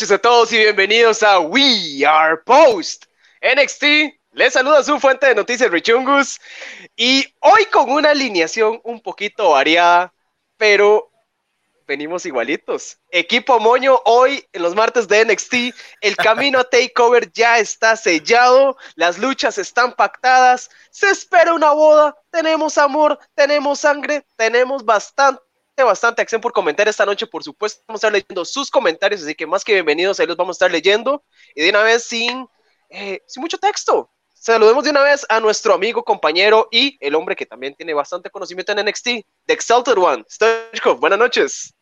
noches a todos y bienvenidos a We Are Post NXT. Les saluda su fuente de noticias Richungus y hoy con una alineación un poquito variada, pero venimos igualitos. Equipo Moño, hoy en los martes de NXT, el camino a Takeover ya está sellado, las luchas están pactadas, se espera una boda, tenemos amor, tenemos sangre, tenemos bastante bastante acción por comentar esta noche, por supuesto, vamos a estar leyendo sus comentarios, así que más que bienvenidos, ahí los vamos a estar leyendo, y de una vez sin, eh, sin mucho texto, saludemos de una vez a nuestro amigo, compañero y el hombre que también tiene bastante conocimiento en NXT, The Exalted One, Stoichkov, buenas noches.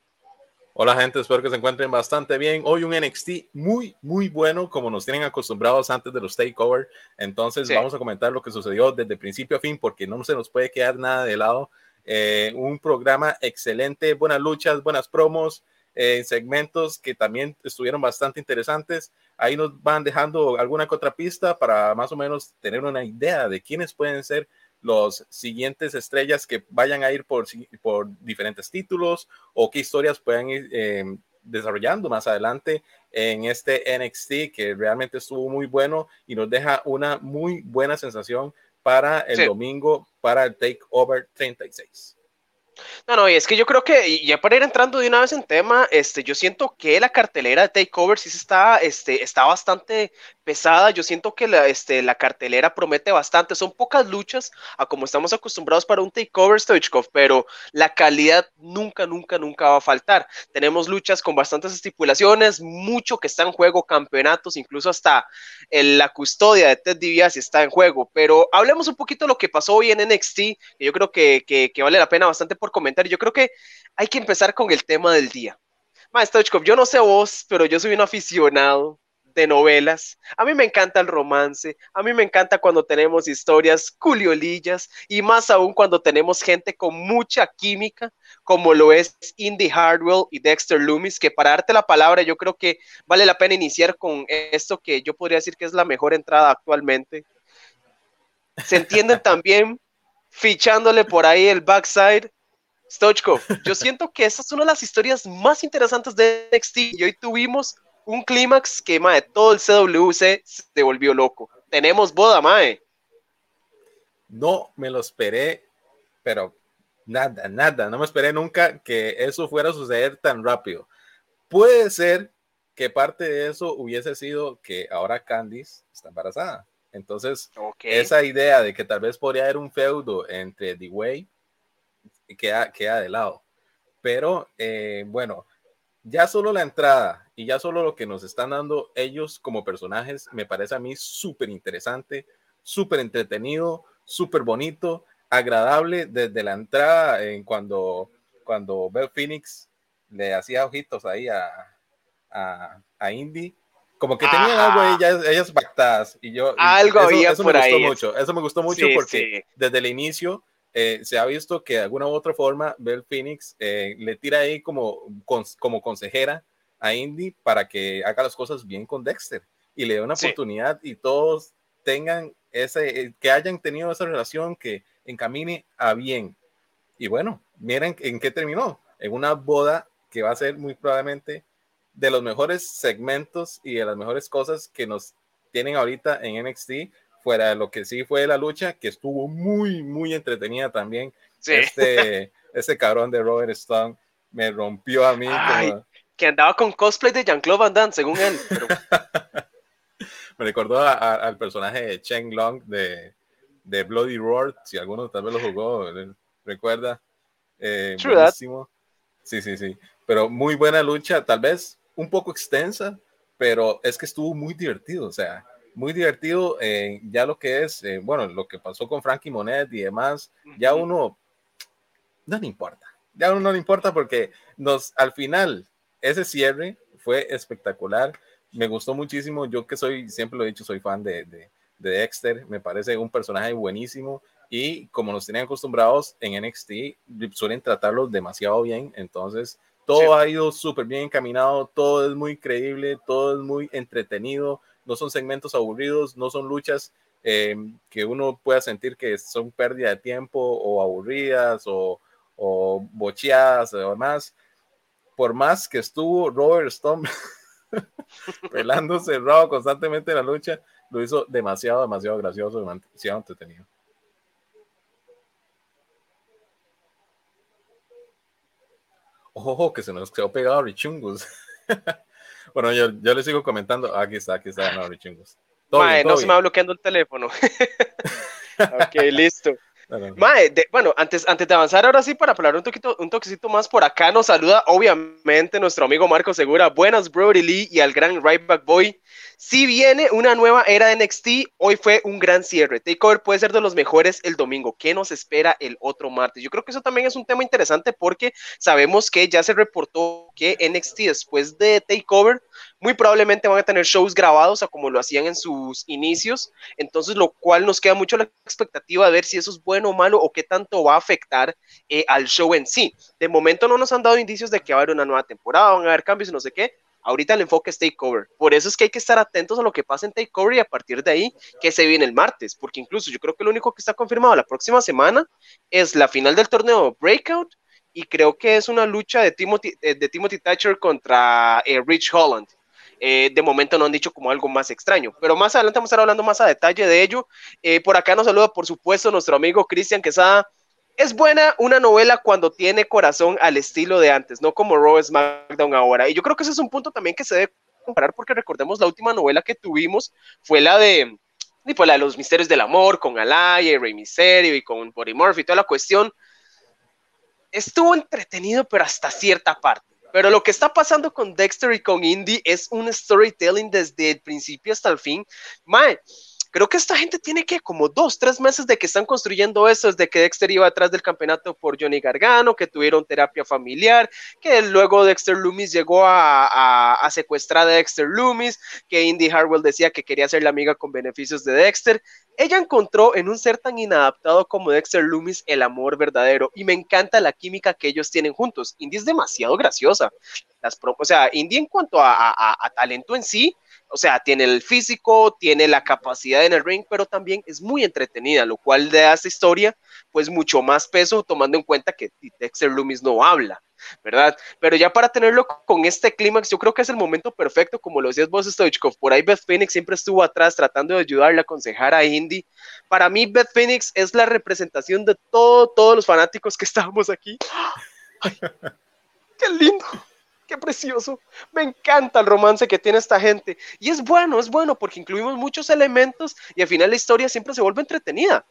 Hola gente, espero que se encuentren bastante bien. Hoy un NXT muy, muy bueno, como nos tienen acostumbrados antes de los takeover. Entonces vamos a comentar lo que sucedió desde principio a fin, porque no se nos puede quedar nada de lado. Eh, un programa excelente, buenas luchas, buenas promos, eh, segmentos que también estuvieron bastante interesantes. Ahí nos van dejando alguna contrapista para más o menos tener una idea de quiénes pueden ser los siguientes estrellas que vayan a ir por, por diferentes títulos o qué historias puedan ir eh, desarrollando más adelante en este NXT que realmente estuvo muy bueno y nos deja una muy buena sensación para el domingo, para el Takeover 36. No, no, y es que yo creo que, ya para ir entrando de una vez en tema, este, yo siento que la cartelera de Takeover sí está, este, está bastante pesada. Yo siento que la, este, la cartelera promete bastante. Son pocas luchas a como estamos acostumbrados para un Takeover Stoichkov, pero la calidad nunca, nunca, nunca va a faltar. Tenemos luchas con bastantes estipulaciones, mucho que está en juego, campeonatos, incluso hasta la custodia de Ted DiBiase está en juego. Pero hablemos un poquito de lo que pasó hoy en NXT, que yo creo que, que, que vale la pena bastante por comentar. Yo creo que hay que empezar con el tema del día. Maestro yo no sé vos, pero yo soy un aficionado de novelas. A mí me encanta el romance, a mí me encanta cuando tenemos historias culiolillas y más aún cuando tenemos gente con mucha química, como lo es Indy Hardwell y Dexter Loomis, que para darte la palabra yo creo que vale la pena iniciar con esto que yo podría decir que es la mejor entrada actualmente. Se entienden también fichándole por ahí el backside Stochko, yo siento que esta es una de las historias más interesantes de NXT y hoy tuvimos un clímax que, mae, todo el CWC se volvió loco. Tenemos boda, mae. No me lo esperé, pero nada, nada. No me esperé nunca que eso fuera a suceder tan rápido. Puede ser que parte de eso hubiese sido que ahora Candice está embarazada. Entonces, esa idea de que tal vez podría haber un feudo entre The Way queda, queda de lado. Pero eh, bueno, ya solo la entrada y ya solo lo que nos están dando ellos como personajes me parece a mí súper interesante, súper entretenido, súper bonito, agradable desde la entrada en cuando, cuando Bell Phoenix le hacía ojitos ahí a, a, Indy. Como que tenían algo ellas, ellas pactadas y yo algo eso, había eso por me ahí. Gustó mucho, eso me gustó mucho porque desde el inicio eh, se ha visto que de alguna u otra forma Bell Phoenix eh, le tira ahí como, como consejera a Indy para que haga las cosas bien con Dexter y le dé una oportunidad y todos tengan ese, eh, que hayan tenido esa relación que encamine a bien. Y bueno, miren en qué terminó, en una boda que va a ser muy probablemente de los mejores segmentos y de las mejores cosas que nos tienen ahorita en NXT, fuera de lo que sí fue la lucha, que estuvo muy, muy entretenida también. Este, ese cabrón de Robert Stone me rompió a mí. Que andaba con cosplay de Jean-Claude Van Damme, según él. me recordó al personaje de Cheng Long de, de Bloody Roar, si alguno tal vez lo jugó, recuerda. Eh, buenísimo. Sí, sí, sí. Pero muy buena lucha, tal vez un poco extensa, pero es que estuvo muy divertido. O sea, muy divertido. Eh, ya lo que es, eh, bueno, lo que pasó con Frankie Monet y demás, ya uno no le importa. Ya uno no le importa porque nos, al final, ese cierre fue espectacular. Me gustó muchísimo. Yo que soy, siempre lo he dicho, soy fan de, de, de Dexter. Me parece un personaje buenísimo. Y como nos tenían acostumbrados en NXT, suelen tratarlos demasiado bien. Entonces, todo ha ido súper bien encaminado, todo es muy creíble, todo es muy entretenido no son segmentos aburridos, no son luchas eh, que uno pueda sentir que son pérdida de tiempo o aburridas o, o bocheadas o demás. Por más que estuvo Robert Stone pelándose Raw constantemente en la lucha, lo hizo demasiado, demasiado gracioso, demasiado entretenido. Ojo, que se nos quedó pegado Richungus. bueno, yo, yo, le sigo comentando. Aquí está, aquí está, no, Richungus. no se me va bloqueando el teléfono. ok, listo bueno, antes, antes de avanzar ahora sí, para hablar un, toquito, un toquecito más por acá, nos saluda obviamente nuestro amigo Marco Segura. Buenas, Brody Lee y al gran Right Back Boy. Si viene una nueva era de NXT, hoy fue un gran cierre. Takeover puede ser de los mejores el domingo. ¿Qué nos espera el otro martes? Yo creo que eso también es un tema interesante porque sabemos que ya se reportó que NXT después de Takeover muy probablemente van a tener shows grabados a como lo hacían en sus inicios. Entonces, lo cual nos queda mucho la expectativa de ver si eso es bueno o malo o qué tanto va a afectar eh, al show en sí. De momento no nos han dado indicios de que va a haber una nueva temporada, van a haber cambios y no sé qué Ahorita el enfoque es Takeover. Por eso es que hay que estar atentos a lo que pasa en Takeover y a partir de ahí que se viene el martes. Porque incluso yo creo que lo único que está confirmado la próxima semana es la final del torneo Breakout y creo que es una lucha de Timothy, eh, de Timothy Thatcher contra eh, Rich Holland. Eh, de momento no han dicho como algo más extraño, pero más adelante vamos a estar hablando más a detalle de ello. por acá nos saluda, por supuesto, nuestro amigo Cristian Quesada es buena una novela cuando tiene corazón al estilo de antes, no como Raw SmackDown ahora. Y yo creo que ese es un punto también que se debe comparar porque recordemos la última novela que tuvimos fue la de y la de los misterios del amor con Alaya y Rey Misterio y con Body Murphy y toda la cuestión. Estuvo entretenido, pero hasta cierta parte. Pero lo que está pasando con Dexter y con Indy es un storytelling desde el principio hasta el fin. Mae, Creo que esta gente tiene que como dos, tres meses de que están construyendo eso, desde que Dexter iba atrás del campeonato por Johnny Gargano, que tuvieron terapia familiar, que luego Dexter Loomis llegó a, secuestrar a Dexter Loomis, que Indy Harwell decía que quería ser la amiga con beneficios de Dexter. Ella encontró en un ser tan inadaptado como Dexter Loomis el amor verdadero y me encanta la química que ellos tienen juntos. Indy es demasiado graciosa. Las o sea, Indy en cuanto a talento en sí, o sea, tiene el físico, tiene la capacidad en el ring, pero también es muy entretenida, lo cual le da a esta historia pues mucho más peso tomando en cuenta que Dexter Loomis no habla, ¿verdad? Pero ya para tenerlo con este clímax, yo creo que es el momento perfecto, como lo decías vos, Stoichkov, por ahí Beth Phoenix siempre estuvo atrás tratando de ayudarle a aconsejar a Indy. Para mí, Beth Phoenix es la representación de todo, todos los fanáticos que estábamos aquí. ¡Ay! ¡Qué lindo! Qué precioso. Me encanta el romance que tiene esta gente. Y es bueno, es bueno porque incluimos muchos elementos y al final la historia siempre se vuelve entretenida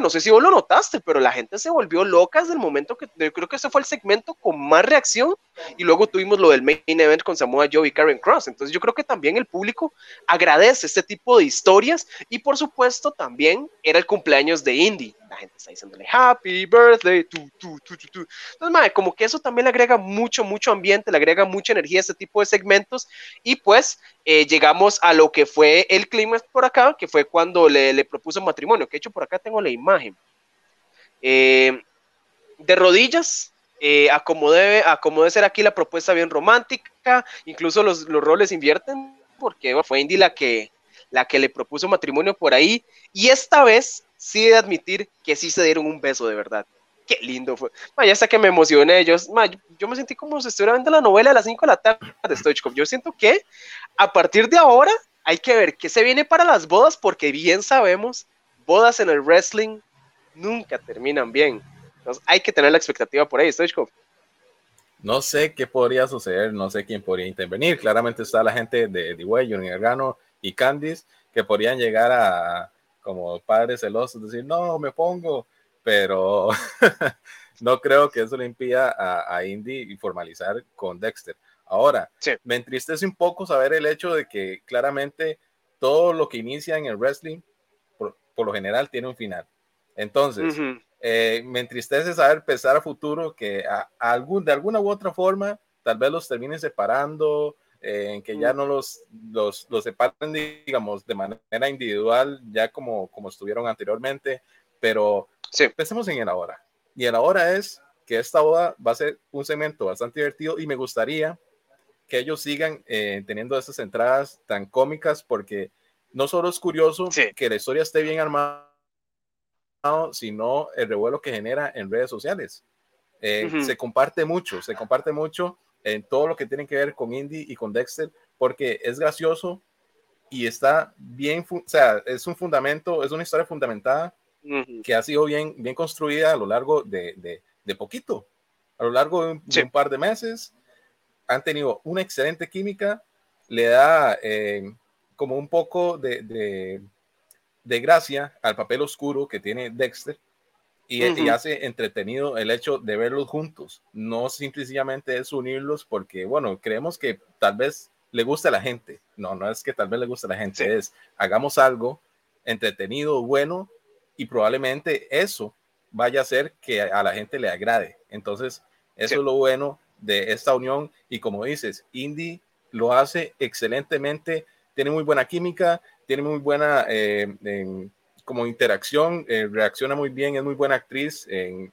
no sé si vos lo notaste, pero la gente se volvió loca desde el momento que yo creo que ese fue el segmento con más reacción y luego tuvimos lo del main event con Samoa Joe y Karen Cross. Entonces yo creo que también el público agradece este tipo de historias y por supuesto también era el cumpleaños de Indy. La gente está diciéndole happy birthday, tu, tu, tu, tu, Entonces, madre, como que eso también le agrega mucho, mucho ambiente, le agrega mucha energía a este tipo de segmentos. Y pues eh, llegamos a lo que fue el clima por acá, que fue cuando le, le propuso matrimonio, que hecho por acá tengo la imagen. Eh, de rodillas, eh, a, como debe, ser aquí la propuesta bien romántica, incluso los, roles invierten, porque fue Indy la que, la que le propuso matrimonio por ahí, y esta vez sí de admitir que sí se dieron un beso de verdad. Qué lindo fue. ya hasta que me emocioné. Yo, yo, me sentí como si estuviera viendo la novela a las 5 de la tarde de Stoichkov. Yo siento que a partir de ahora hay que ver qué se viene para las bodas, porque bien sabemos, bodas en el wrestling nunca terminan bien. Entonces hay que tener la expectativa por ahí, Stoichkov. No sé qué podría suceder, no sé quién podría intervenir. Claramente está la gente de D-Way, Johnny Gargano y Candice, que podrían llegar a, como padres celosos, decir, no, me pongo, pero no creo que eso le impida a, a Indy formalizar con Dexter. Ahora, me entristece un poco saber el hecho de que claramente todo lo que inicia en el wrestling, por, lo general, tiene un final. Entonces, eh, me entristece saber pensar a futuro que a, algún, de alguna u otra forma, tal vez los terminen separando, en que ya no los, los, los separen, digamos, de manera individual, ya como, como estuvieron anteriormente, pero sí. pensemos en el ahora. Y el ahora es que esta boda va a ser un segmento bastante divertido y me gustaría que ellos sigan eh, teniendo esas entradas tan cómicas porque no solo es curioso que la historia esté bien armada, sino el revuelo que genera en redes sociales. Eh, se comparte mucho, se comparte mucho en todo lo que tiene que ver con Indy y con Dexter, porque es gracioso y está bien, o sea, es un fundamento, es una historia fundamentada que ha sido bien, bien construida a lo largo de, de, de poquito, a lo largo de un, par de meses. Han tenido una excelente química, le da eh, como un poco de, de, de, gracia al papel oscuro que tiene Dexter y, y, hace entretenido el hecho de verlos juntos. No simplemente es unirlos porque, bueno, creemos que tal vez le gusta a la gente. No, no es que tal vez le guste a la gente, es hagamos algo entretenido, bueno, y probablemente eso vaya a hacer que a la gente le agrade. Entonces, eso es lo bueno de esta unión. Y como dices, Indy lo hace excelentemente, tiene muy buena química, tiene muy buena eh, como interacción, eh, reacciona muy bien, es muy buena actriz,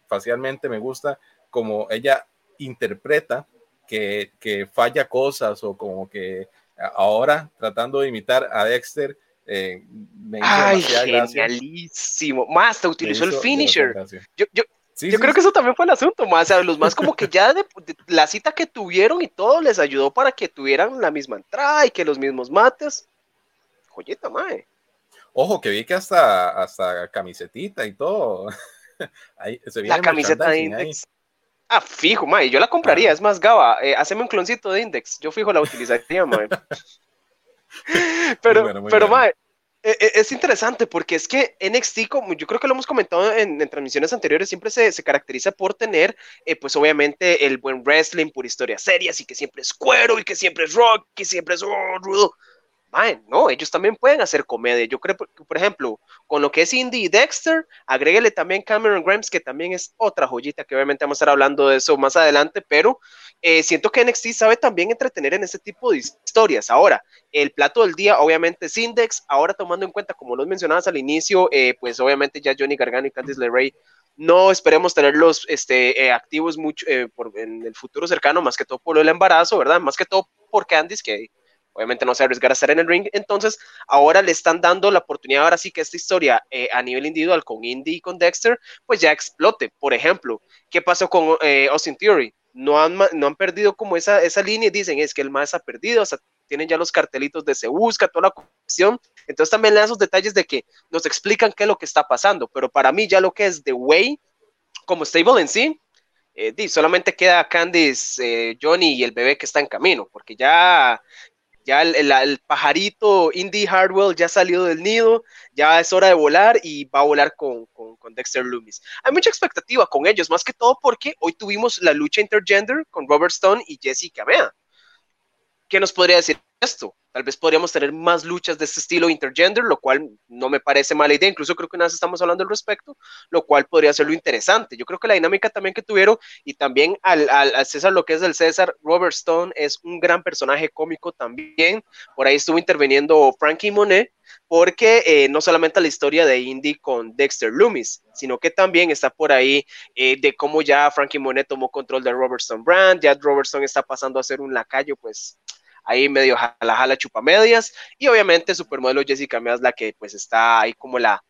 facialmente me gusta como ella interpreta que, que falla cosas o como que ahora tratando de imitar a Dexter, eh, me Ay, genialísimo. Más, te utilizó el finisher. Yo, yo, yo creo que eso también fue el asunto, más. O sea, los más como que ya de, la cita que tuvieron y todo les ayudó para que tuvieran la misma entrada y que los mismos mates. Joyeta, mae. Ojo, que vi que hasta, hasta camisetita y todo. Ahí, se la camiseta de Index. Ah, fijo, mae. Yo la compraría. Ah. Es más, Gaba, eh, haceme un cloncito de Index. Yo fijo la utilizaría, mae. pero, pero, mae, e, es interesante porque es que NXT, como yo creo que lo hemos comentado en, transmisiones anteriores, siempre se, caracteriza por tener, eh, pues obviamente, el buen wrestling por historias serias y que siempre es cuero y que siempre es rock y siempre es oh, rudo no, ellos también pueden hacer comedia. Yo creo, por ejemplo, con lo que es Indy y Dexter, agréguele también Cameron Grimes, que también es otra joyita, que obviamente vamos a estar hablando de eso más adelante, pero eh, siento que NXT sabe también entretener en este tipo de historias. Ahora, el plato del día, obviamente, es Index. Ahora, tomando en cuenta, como los mencionabas al inicio, eh, pues obviamente ya Johnny Gargano y Candice LeRae no esperemos tenerlos este, eh, activos mucho en el futuro cercano, más que todo por el embarazo, ¿verdad? Más que todo por Candice, que obviamente no se arriesgar a estar en el ring, entonces ahora le están dando la oportunidad, ahora sí que esta historia eh, a nivel individual con Indy y con Dexter, pues ya explote. Por ejemplo, ¿qué pasó con eh, Austin Theory? No han, no han perdido como esa, esa línea y dicen es que el más ha perdido, o sea, tienen ya los cartelitos de se busca, toda la cuestión. Entonces también le dan esos detalles de que nos explican qué es lo que está pasando, pero para mí ya lo que es The Way, como stable en sí, eh, solamente queda Candice, Johnny y el bebé que está en camino, porque ya ya el, pajarito Indy Hardwell ya salió del nido, ya es hora de volar y va a volar con, con, Dexter Loomis. Hay mucha expectativa con ellos, más que todo porque hoy tuvimos la lucha intergender con Robert Stone y Jessica Mea. ¿Qué nos podría decir esto? Tal vez podríamos tener más luchas de este estilo intergender, lo cual no me parece mala idea. Incluso creo que una vez estamos hablando al respecto, lo cual podría ser lo interesante. Yo creo que la dinámica también que tuvieron y también al, al, César, lo que es del César, Robert Stone es un gran personaje cómico también. Por ahí estuvo interviniendo Frankie Monet, porque eh, no solamente la historia de Indy con Dexter Loomis, sino que también está por ahí eh, de cómo ya Frankie Monet tomó control de Robert Stone Brand, ya Robert Stone está pasando a ser un lacayo, pues ahí medio jala jala chupamedias y obviamente supermodelo Jessica Mea es la que pues está ahí como la,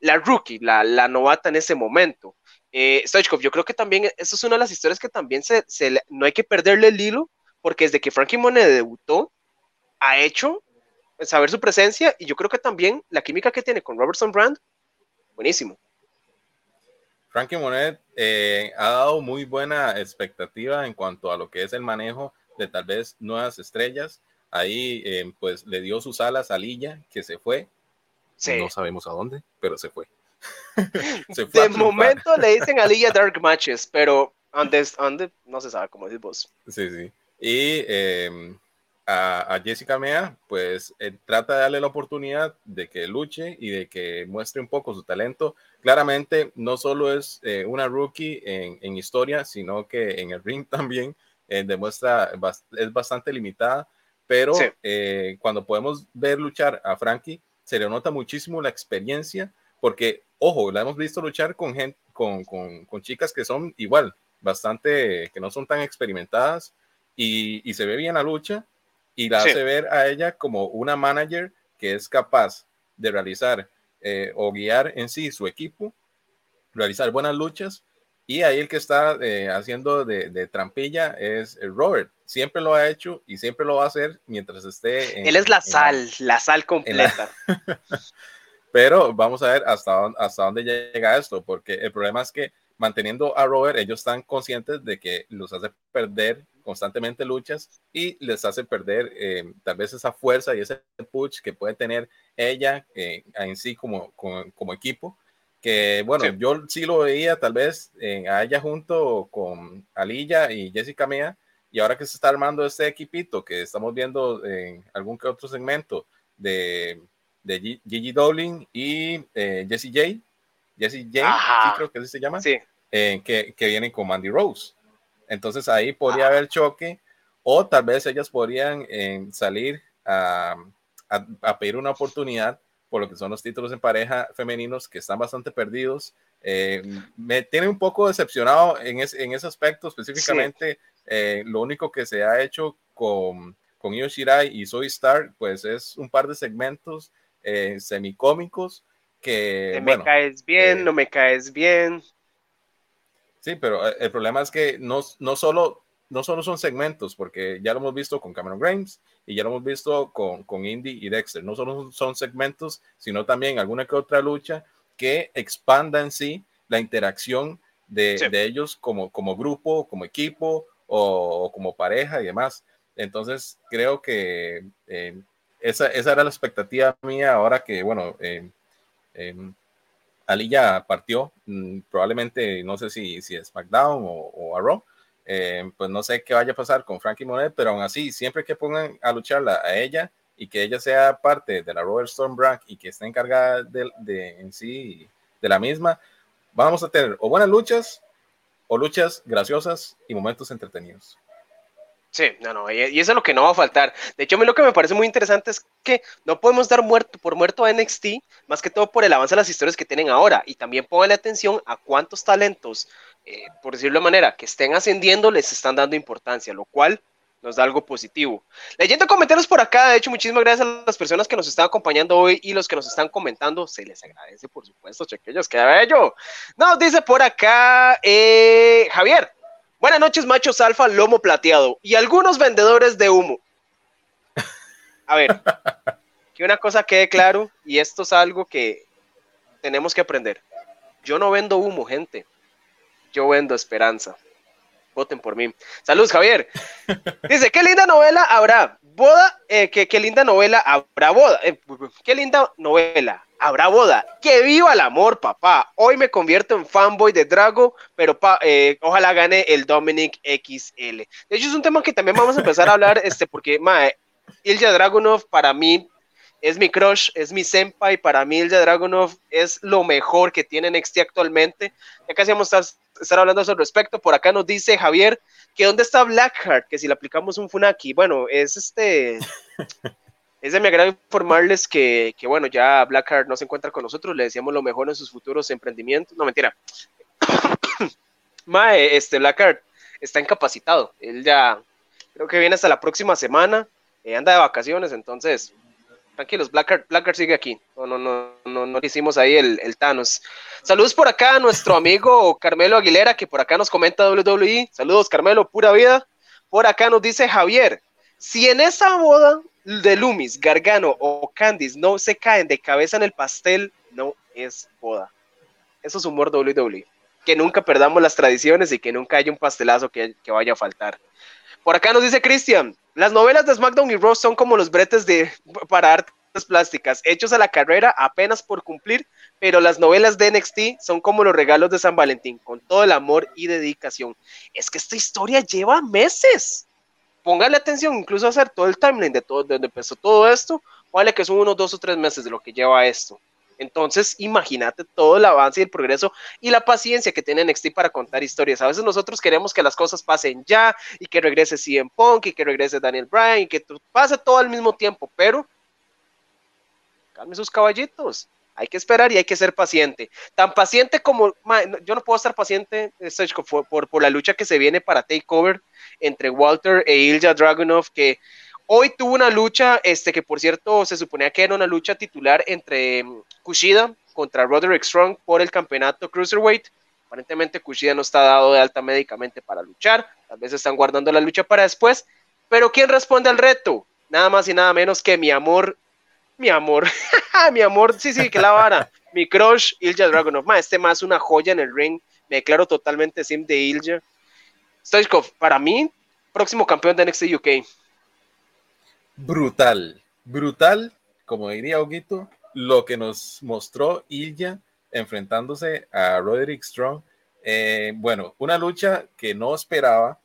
la rookie, la, la novata en ese momento. Eh, yo creo que también eso es una de las historias que también se, se, no hay que perderle el hilo porque desde que Frankie Monet debutó ha hecho saber su presencia y yo creo que también la química que tiene con Robertson Brand, buenísimo. Frankie Monet eh, ha dado muy buena expectativa en cuanto a lo que es el manejo de tal vez nuevas estrellas. Ahí eh, pues le dio sus alas a Lilla, que se fue. No sabemos a dónde, pero se fue. de momento le dicen a Lilla Dark Matches, pero antes, antes no se sabe cómo decir vos. Sí, sí. Y em, a, Jessica Mea, pues eh, trata de darle la oportunidad de que luche y de que muestre un poco su talento. Claramente, no solo es eh, una rookie en, en, historia, sino que en el ring también eh, demuestra, es bastante limitada, pero eh, cuando podemos ver luchar a Frankie, se le nota muchísimo la experiencia, porque, ojo, la hemos visto luchar con, gente, con, con, con chicas que son igual, bastante, que no son tan experimentadas, y, y se ve bien la lucha, y la hace ver a ella como una manager que es capaz de realizar eh, o guiar en sí su equipo, realizar buenas luchas Y ahí el que está eh, haciendo de, trampilla es Robert. Siempre lo ha hecho y siempre lo va a hacer mientras esté. En, Él es la sal, la, sal completa. Pero vamos a ver hasta, hasta dónde llega esto, porque el problema es que manteniendo a Robert, ellos están conscientes de que los hace perder constantemente luchas y les hace perder eh, tal vez esa fuerza y ese push que puede tener ella eh, en sí como, como equipo que bueno, yo sí lo veía tal vez en a ella junto con Alilla y Jessica Mea, y ahora que se está armando este equipito que estamos viendo en algún que otro segmento de, de Gigi Dolin y eh, Jessie J, Jessie J, creo que así se llama, eh, que, que vienen con Mandy Rose. Entonces ahí podría haber choque, o tal vez ellas podrían eh, salir a, a pedir una oportunidad por lo que son los títulos en pareja femeninos que están bastante perdidos. Eh, me tiene un poco decepcionado en, en ese aspecto, específicamente eh, lo único que se ha hecho con, con Io Shirai y Soy Star, pues es un par de segmentos eh, semicómicos que... me caes bien, no me caes bien. Sí, pero el problema es que no, no solo no solo son segmentos, porque ya lo hemos visto con Cameron Grimes y ya lo hemos visto con, con Indy y Dexter. No solo son segmentos, sino también alguna que otra lucha que expanda en sí la interacción de, de ellos como, como grupo, como equipo o, como pareja y demás. Entonces, creo que eh, esa, esa, era la expectativa mía ahora que, bueno, eh, eh, Ali ya partió, mm, probablemente no sé si, si es SmackDown o, o a Raw, eh, pues no sé qué vaya a pasar con Frankie Monet, pero aún así, siempre que pongan a lucharla a ella y que ella sea parte de la Robert Storm Brand y que esté encargada de, en sí de la misma, vamos a tener o buenas luchas o luchas graciosas y momentos entretenidos. Sí, no, no, y, eso es lo que no va a faltar. De hecho, a lo que me parece muy interesante es que no podemos dar muerto por muerto a NXT, más que todo por el avance de las historias que tienen ahora. Y también pónganle atención a cuántos talentos, eh, por decirlo de manera, que estén ascendiendo, les están dando importancia, lo cual nos da algo positivo. Leyendo comentarios por acá, de hecho, muchísimas gracias a las personas que nos están acompañando hoy y los que nos están comentando, se les agradece, por supuesto, chequillos, qué bello. Nos dice por acá eh, Javier, Buenas noches, machos alfa, lomo plateado y algunos vendedores de humo. A ver, que una cosa quede claro, y esto es algo que tenemos que aprender. Yo no vendo humo, gente. Yo vendo esperanza. Voten por mí. Saludos, Javier. Dice, qué linda novela habrá. Boda, eh, que, qué linda novela habrá boda. Eh, qué linda novela habrá boda. Que viva el amor, papá. Hoy me convierto en fanboy de Drago, pero eh, ojalá gane el Dominic XL. De hecho, es un tema que también vamos a empezar a hablar, este, porque mae, Ilja Dragunov para mí es mi crush, es mi senpai. Para mí, Ilja Dragunov es lo mejor que tiene NXT actualmente. Ya casi vamos hablando al respecto. Por acá nos dice Javier que dónde está Blackheart, que si le aplicamos un Funaki. Bueno, es este. Es de mi agrado informarles que, que, bueno, ya Blackheart no se encuentra con nosotros, le decíamos lo mejor en sus futuros emprendimientos. No, mentira. Mae, este Blackheart está incapacitado. Él ya creo que viene hasta la próxima semana. Eh, anda de vacaciones, entonces tranquilos, Blackheart, Blackheart sigue aquí. No, no, no, no, no hicimos ahí el, el, Thanos. Saludos por acá a nuestro amigo Carmelo Aguilera, que por acá nos comenta WWE. Saludos, Carmelo, pura vida. Por acá nos dice Javier. Si en esa boda de Lumis, Gargano o Candice no se caen de cabeza en el pastel, no es boda. Eso es humor WWE. Que nunca perdamos las tradiciones y que nunca haya un pastelazo que, vaya a faltar. Por acá nos dice Cristian, las novelas de SmackDown y Raw son como los bretes de, para artes plásticas, hechos a la carrera apenas por cumplir, pero las novelas de NXT son como los regalos de San Valentín, con todo el amor y dedicación. Es que esta historia lleva meses póngale atención, incluso hacer todo el timeline de todo, de donde empezó todo esto, vale que son unos dos o tres meses de lo que lleva esto. Entonces, imagínate todo el avance y el progreso y la paciencia que tiene NXT para contar historias. A veces nosotros queremos que las cosas pasen ya y que regrese CM Punk y que regrese Daniel Bryan y que pase todo al mismo tiempo, pero calme sus caballitos hay que esperar y hay que ser paciente. Tan paciente como, yo no puedo estar paciente por, por, por, la lucha que se viene para Takeover entre Walter e Ilja Dragunov, que hoy tuvo una lucha, este que por cierto se suponía que era una lucha titular entre mm, Kushida contra Roderick Strong por el campeonato Cruiserweight. Aparentemente Kushida no está dado de alta médicamente para luchar, tal vez están guardando la lucha para después, pero ¿quién responde al reto? Nada más y nada menos que mi amor, mi amor, mi amor, sí, sí, que la vara, mi crush, Ilja Dragunov, ma, este más una joya en el ring, me declaro totalmente sim de Ilja. Stoichkov, para mí, próximo campeón de NXT UK. Brutal, brutal, como diría Oguito, lo que nos mostró Ilja enfrentándose a Roderick Strong. Eh, bueno, una lucha que no esperaba,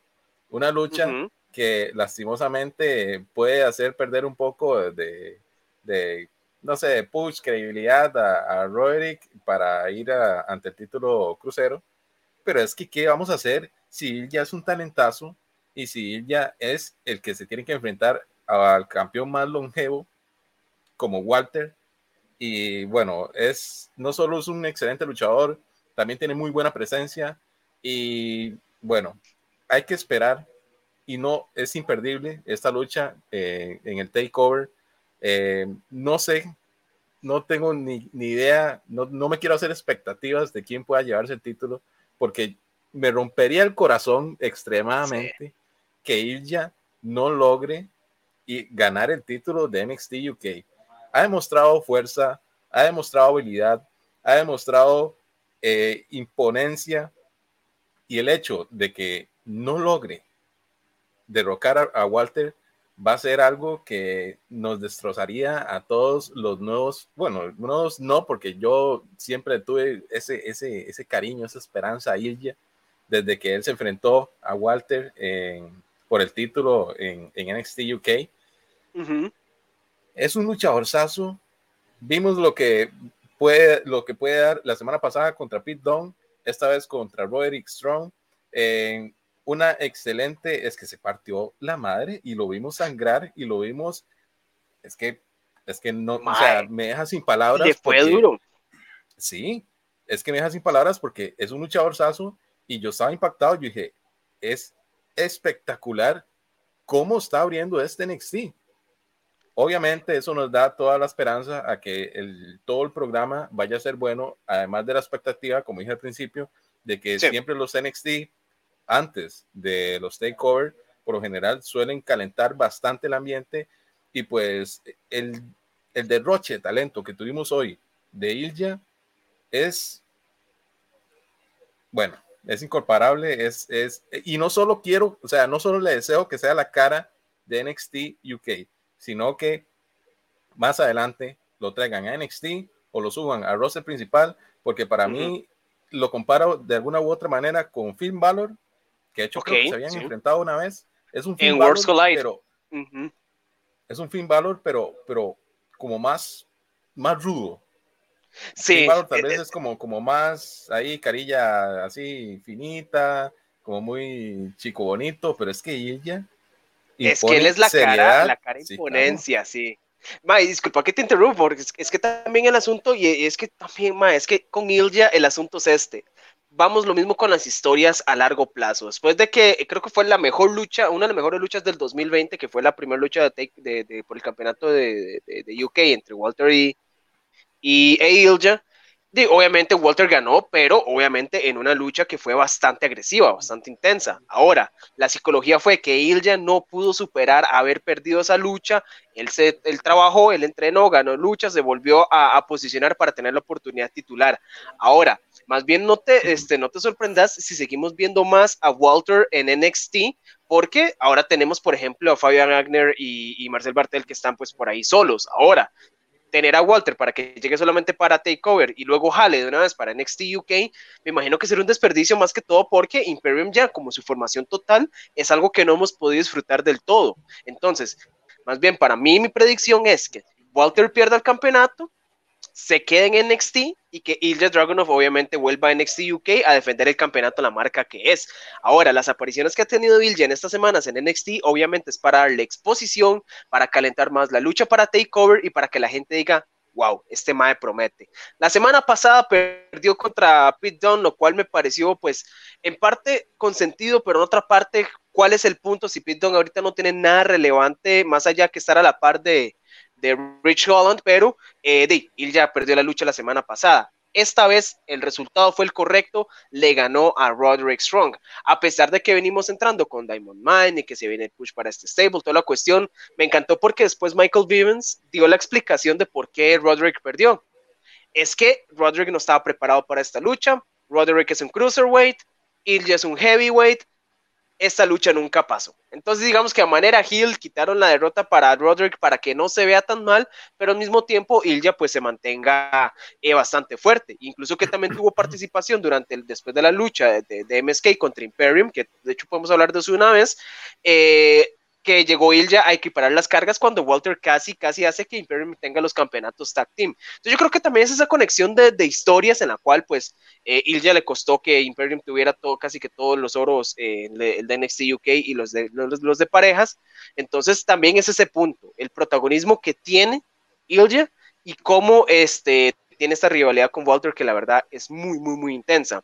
una lucha que lastimosamente puede hacer perder un poco de, de no sé, push, credibilidad a, Roderick para ir ante el título crucero. Pero es que, ¿qué vamos a hacer si ya es un talentazo y si ya es el que se tiene que enfrentar al campeón más longevo como Walter? Y bueno, es no solo es un excelente luchador, también tiene muy buena presencia y bueno, hay que esperar y no es imperdible esta lucha eh, en el takeover. Eh, no sé, no tengo ni, ni idea, no, no, me quiero hacer expectativas de quién pueda llevarse el título, porque me rompería el corazón extremadamente que Ilja no logre y ganar el título de NXT UK ha demostrado fuerza, ha demostrado habilidad, ha demostrado eh, imponencia y el hecho de que no logre derrocar a, Walter va a ser algo que nos destrozaría a todos los nuevos, bueno, nuevos no, porque yo siempre tuve ese, ese, ese cariño, esa esperanza a desde que él se enfrentó a Walter por el título en, en NXT UK es un luchador sazo. Vimos lo que puede, lo que puede dar la semana pasada contra Pete Dunne, esta vez contra Roderick Strong. en una excelente, es que se partió la madre y lo vimos sangrar y lo vimos, es que, es que no, o sea, me deja sin palabras. Le fue duro. Sí, es que me deja sin palabras porque es un luchador sazo y yo estaba impactado. Yo dije, es espectacular cómo está abriendo este NXT. Obviamente eso nos da toda la esperanza a que el, todo el programa vaya a ser bueno, además de la expectativa, como dije al principio, de que siempre los NXT antes de los takeover, por lo general suelen calentar bastante el ambiente. Y pues el, el derroche de talento que tuvimos hoy de Ilja es, bueno, es incomparable, es, es, y no solo quiero, o sea, no solo le deseo que sea la cara de NXT UK, sino que más adelante lo traigan a NXT o lo suban al roster principal, porque para mí lo comparo de alguna u otra manera con Finn Balor, que de hecho que se habían enfrentado una vez. Es un Finn Balor, pero es un Finn Balor, pero, pero como más, más rudo. Sí. Finn Balor tal eh, vez eh. es como, como más ahí, carilla así finita, como muy chico bonito, pero es que ella es que él es la cara, la cara imponencia, sí. Ma, disculpa que te interrumpo, porque es, que también el asunto, y es que también, ma, es que con Ilja el asunto es este. Vamos lo mismo con las historias a largo plazo. Después de que creo que fue la mejor lucha, una de las mejores luchas del 2020, que fue la primera lucha de, por el campeonato de, UK entre Walter y, y e Ilja, obviamente Walter ganó, pero obviamente en una lucha que fue bastante agresiva, bastante intensa. Ahora, la psicología fue que Ilja no pudo superar haber perdido esa lucha, él, se, él trabajó, él entrenó, ganó luchas, se volvió a, posicionar para tener la oportunidad titular. Ahora, más bien no te, este, no te sorprendas si seguimos viendo más a Walter en NXT, porque ahora tenemos, por ejemplo, a Fabian Wagner y, y Marcel Bartel que están pues por ahí solos. Ahora, tener a Walter para que llegue solamente para Takeover y luego jale de una vez para NXT UK, me imagino que será un desperdicio más que todo porque Imperium ya como su formación total es algo que no hemos podido disfrutar del todo. Entonces, más bien para mí mi predicción es que Walter pierda el campeonato, se queden en NXT y que Ilja Dragunov obviamente vuelva a NXT UK a defender el campeonato, la marca que es. Ahora, las apariciones que ha tenido Ilja en estas semanas en NXT obviamente es para darle exposición, para calentar más la lucha para Takeover y para que la gente diga, wow, este Mae promete. La semana pasada perdió contra Pete Dunne, lo cual me pareció pues en parte con sentido, pero en otra parte, ¿cuál es el punto si Pete Dunne ahorita no tiene nada relevante más allá que estar a la par de de Rich Holland, pero eh, de, él ya perdió la lucha la semana pasada. esta vez el resultado fue el correcto, le ganó a Roderick Strong. A pesar de que venimos entrando con Diamond Mine y que se viene el push para este stable, toda la cuestión, me encantó porque después Michael Vivens dio la explicación de por qué Roderick perdió. Es que Roderick no estaba preparado para esta lucha, Roderick es un cruiserweight, Ilja es un heavyweight, esta lucha nunca pasó. Entonces, digamos que a manera heel quitaron la derrota para Roderick para que no se vea tan mal, pero al mismo tiempo Ilja pues se mantenga eh, bastante fuerte. Incluso que también tuvo participación durante el, después de la lucha de, de, MSK contra Imperium, que de hecho podemos hablar de eso una vez. Eh, que llegó Ilja a equiparar las cargas cuando Walter casi, casi hace que Imperium tenga los campeonatos tag team. Entonces yo creo que también es esa conexión de, de historias en la cual pues eh, Ilja le costó que Imperium tuviera todo, casi que todos los oros, eh, el NXT UK y los de, los, los, de parejas. Entonces también es ese punto, el protagonismo que tiene Ilja y cómo este, tiene esta rivalidad con Walter que la verdad es muy, muy, muy intensa.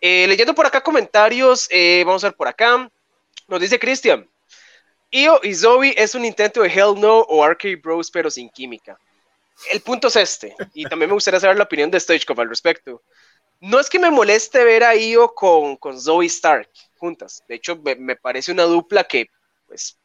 Eh, leyendo por acá comentarios, eh, vamos a ver por acá. Nos dice Cristian, Io y Zoe es un intento de Hell No o Arcade Bros, pero sin química. El punto es este, y también me gustaría saber la opinión de Stagecove al respecto. No es que me moleste ver a Io con, con Zoe Stark juntas. De hecho, me, me, parece una dupla que, pues,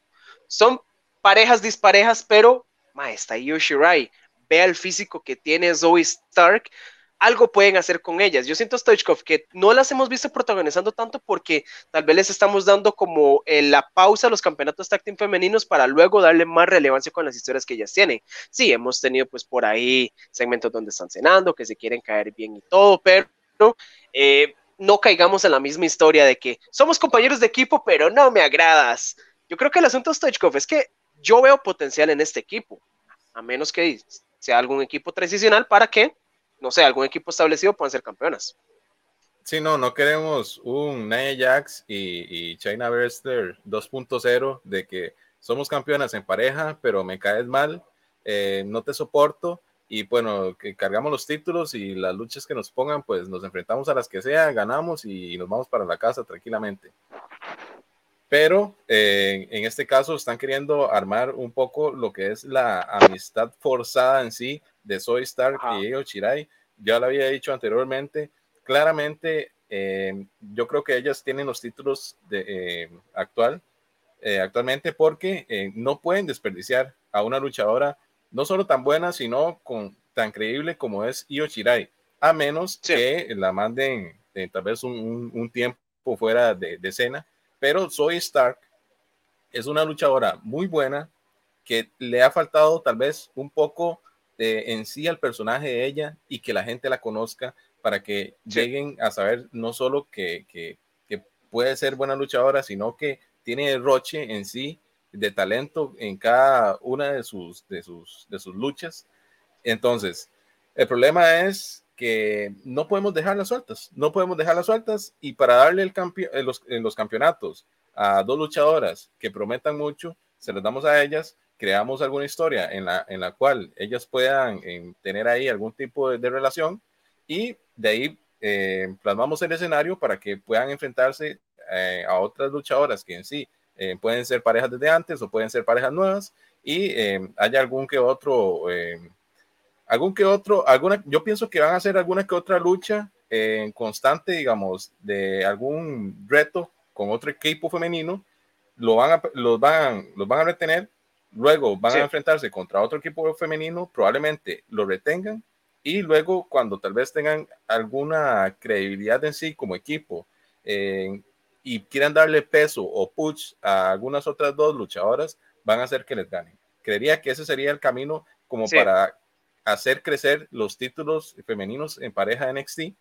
son parejas disparejas, pero, ma, está Io Shirai. Vea el físico que tiene Zoe Stark algo pueden hacer con ellas. Yo siento, Stoichkov, que no las hemos visto protagonizando tanto porque tal vez les estamos dando como eh, la pausa a los campeonatos tag femeninos para luego darle más relevancia con las historias que ellas tienen. Sí, hemos tenido pues por ahí segmentos donde están cenando, que se quieren caer bien y todo, pero eh, no caigamos en la misma historia de que somos compañeros de equipo, pero no me agradas. Yo creo que el asunto, Stoichkov, es que yo veo potencial en este equipo, a menos que sea algún equipo transicional para que no sé, algún equipo establecido pueden ser campeonas. Sí, no, no queremos un Nia Jax y, y China Berster 2.0 de que somos campeonas en pareja, pero me caes mal, eh, no te soporto y bueno, que cargamos los títulos y las luchas que nos pongan, pues nos enfrentamos a las que sea, ganamos y, nos vamos para la casa tranquilamente. Pero eh, en este caso están queriendo armar un poco lo que es la amistad forzada en sí de Soy Stark y Io Chirai. Ya lo había dicho anteriormente. Claramente, eh, yo creo que ellas tienen los títulos de, eh, actual, eh, actualmente porque no pueden desperdiciar a una luchadora no solo tan buena, sino con, tan creíble como es Io Chirai, a menos que la manden tal vez un, un, tiempo fuera de, de escena. Pero Soy Stark es una luchadora muy buena que le ha faltado tal vez un poco en sí al personaje de ella y que la gente la conozca para que lleguen a saber no solo que, que, que, puede ser buena luchadora, sino que tiene roche en sí de talento en cada una de sus, de sus, de sus luchas. Entonces, el problema es que no podemos dejarlas sueltas, no podemos dejarlas sueltas y para darle el campeón en los, en los campeonatos a dos luchadoras que prometan mucho, se los damos a ellas creamos alguna historia en la, en la cual ellas puedan eh, tener ahí algún tipo de, de, relación y de ahí eh, plasmamos el escenario para que puedan enfrentarse eh, a otras luchadoras que en sí eh, pueden ser parejas desde antes o pueden ser parejas nuevas y eh, haya algún que otro, algún que otro, alguna, yo pienso que van a hacer alguna que otra lucha en constante, digamos, de algún reto con otro equipo femenino, lo van a, los, van, los van a retener Luego van sí. a enfrentarse contra otro equipo femenino, probablemente lo retengan y luego cuando tal vez tengan alguna credibilidad en sí como equipo eh, y quieran darle peso o push a algunas otras dos luchadoras, van a hacer que les ganen. Creería que ese sería el camino como sí. para hacer crecer los títulos femeninos en pareja NXT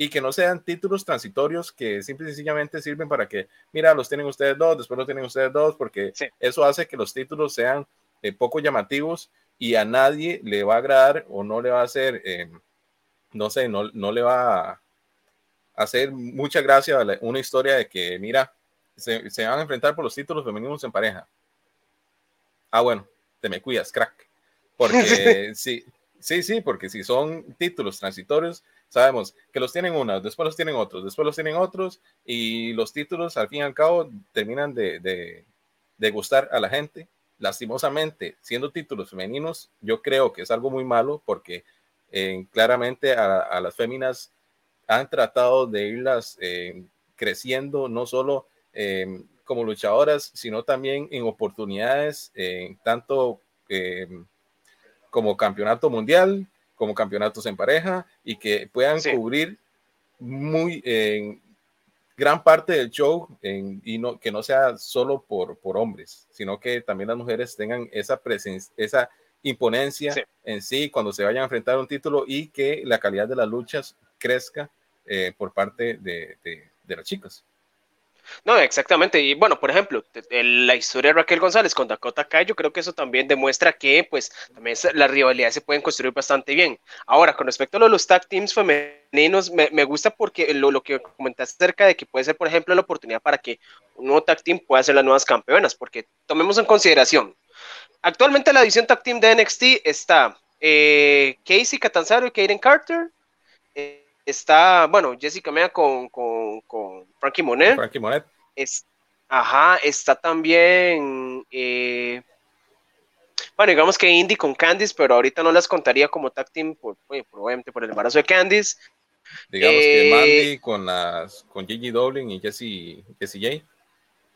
y que no sean títulos transitorios que simple y sencillamente sirven para que, mira, los tienen ustedes dos, después los tienen ustedes dos, porque sí. eso hace que los títulos sean eh, poco llamativos y a nadie le va a agradar o no le va a hacer, eh, no sé, no, no le va a hacer mucha gracia una historia de que, mira, se, se van a enfrentar por los títulos femeninos en pareja. Ah, bueno, te me cuidas, crack. Porque sí, sí, sí, porque si son títulos transitorios, sabemos que los tienen unas, después los tienen otros, después los tienen otros, y los títulos al fin y al cabo terminan de, de, de gustar a la gente. Lastimosamente, siendo títulos femeninos, yo creo que es algo muy malo porque claramente a, las féminas han tratado de irlas creciendo, no solo como luchadoras, sino también en oportunidades, tanto como campeonato mundial, como campeonatos en pareja y que puedan cubrir muy en gran parte del show y no, que no sea solo por, por hombres, sino que también las mujeres tengan esa presencia, esa imponencia en sí cuando se vayan a enfrentar a un título y que la calidad de las luchas crezca eh, por parte de, de las chicas. No, exactamente. Y bueno, por ejemplo, la historia de Raquel González con Dakota Kai, yo creo que eso también demuestra que, pues, también las rivalidades se pueden construir bastante bien. Ahora, con respecto a los tag teams femeninos, me, me gusta porque lo, lo, que comentaste acerca de que puede ser, por ejemplo, la oportunidad para que un nuevo tag team pueda ser las nuevas campeonas, porque tomemos en consideración, actualmente la división tag team de NXT está eh, Casey Catanzaro y Kaden Carter. Está, bueno, Jessica Mea con, con, con Frankie Monet. Frankie Monet. Es, ajá, está también, eh, bueno, digamos que Indy con Candice, pero ahorita no las contaría como tag team, por, probablemente por el embarazo de Candice. Digamos que eh, Mandy con las con Gigi Doblin y Jesse, Jesse J.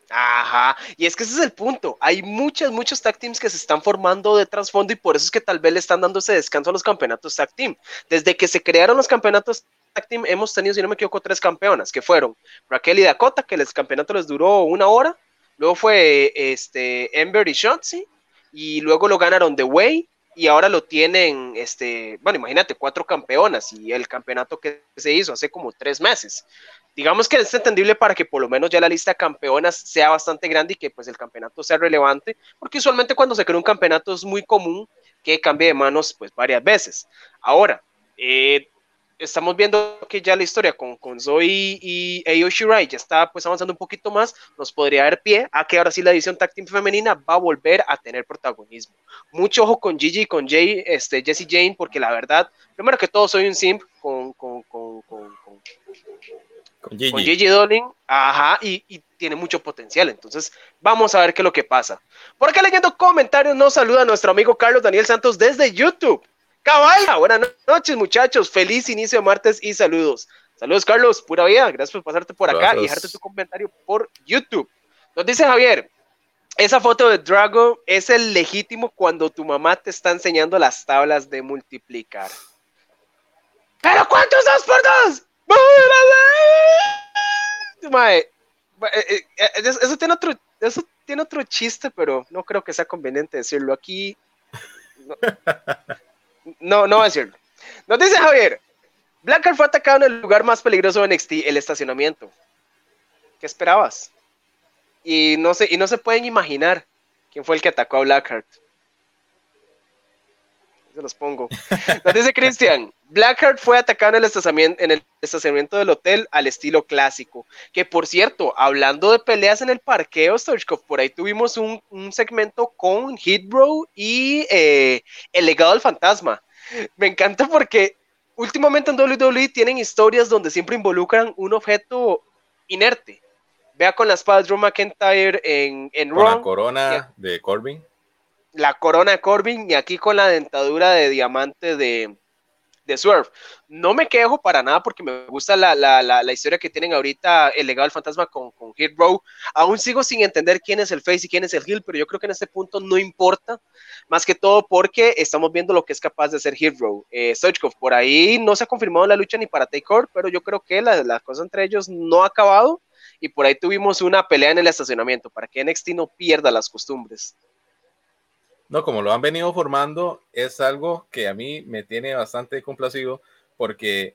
Ajá, y es que ese es el punto. Hay muchos, muchos tag teams que se están formando de trasfondo y por eso es que tal vez le están dando ese descanso a los campeonatos tag team. Desde que se crearon los campeonatos tag team hemos tenido, si no me equivoco, tres campeonas, que fueron Raquel y Dakota, que el campeonato les duró una hora. Luego fue este, Ember y Shotzi, y luego lo ganaron The Way, y ahora lo tienen, este, bueno, imagínate, cuatro campeonas y el campeonato que se hizo hace como tres meses. Digamos que es entendible para que por lo menos ya la lista de campeonas sea bastante grande y que pues el campeonato sea relevante, porque usualmente cuando se crea un campeonato es muy común que cambie de manos pues varias veces. Ahora, eh, estamos viendo que ya la historia con, con Zoe y Aoshi Rai ya está pues avanzando un poquito más, nos podría dar pie a que ahora sí la edición tag team femenina va a volver a tener protagonismo. Mucho ojo con Gigi y con Jay, este, Jessie Jane, porque la verdad, primero que todo soy un simp con, con, con, con, con Gigi. Dolin, ajá, y, y, tiene mucho potencial. Entonces, vamos a ver qué es lo que pasa. Por acá leyendo comentarios, nos saluda nuestro amigo Carlos Daniel Santos desde YouTube. Cabal, buenas noches muchachos, feliz inicio de martes y saludos. Saludos Carlos, pura vida, gracias por pasarte por acá y dejarte tu comentario por YouTube. Nos dice Javier, esa foto de Drago es el legítimo cuando tu mamá te está enseñando las tablas de multiplicar. ¿Pero cuántos dos por dos? Eh, eh, eh, eso tiene otro, eso tiene otro chiste, pero no creo que sea conveniente decirlo aquí. No, no va a decirlo. Nos dice Javier, Blackheart fue atacado en el lugar más peligroso de NXT, el estacionamiento. ¿Qué esperabas? Y no se, y no se pueden imaginar quién fue el que atacó a Blackheart se los pongo. Nos dice Cristian, Blackheart fue atacado en el, estacionamiento, en el estacionamiento del hotel al estilo clásico. Que por cierto, hablando de peleas en el parqueo, Stoichkov, por ahí tuvimos un, segmento con Hitbro y eh, el legado del fantasma. Me encanta porque últimamente en WWE tienen historias donde siempre involucran un objeto inerte. Vea con la espada de Drew McIntyre en, en Con la corona de Corbin la corona de Corbin y aquí con la dentadura de diamante de, de Swerve. No me quejo para nada porque me gusta la, la, la, historia que tienen ahorita el legado del fantasma con, con Hit Row. Aún sigo sin entender quién es el face y quién es el heel, pero yo creo que en este punto no importa, más que todo porque estamos viendo lo que es capaz de hacer Hit Row. Eh, por ahí no se ha confirmado la lucha ni para Takeover, pero yo creo que la, la cosa entre ellos no ha acabado y por ahí tuvimos una pelea en el estacionamiento para que NXT no pierda las costumbres. No, como lo han venido formando, es algo que a mí me tiene bastante complacido porque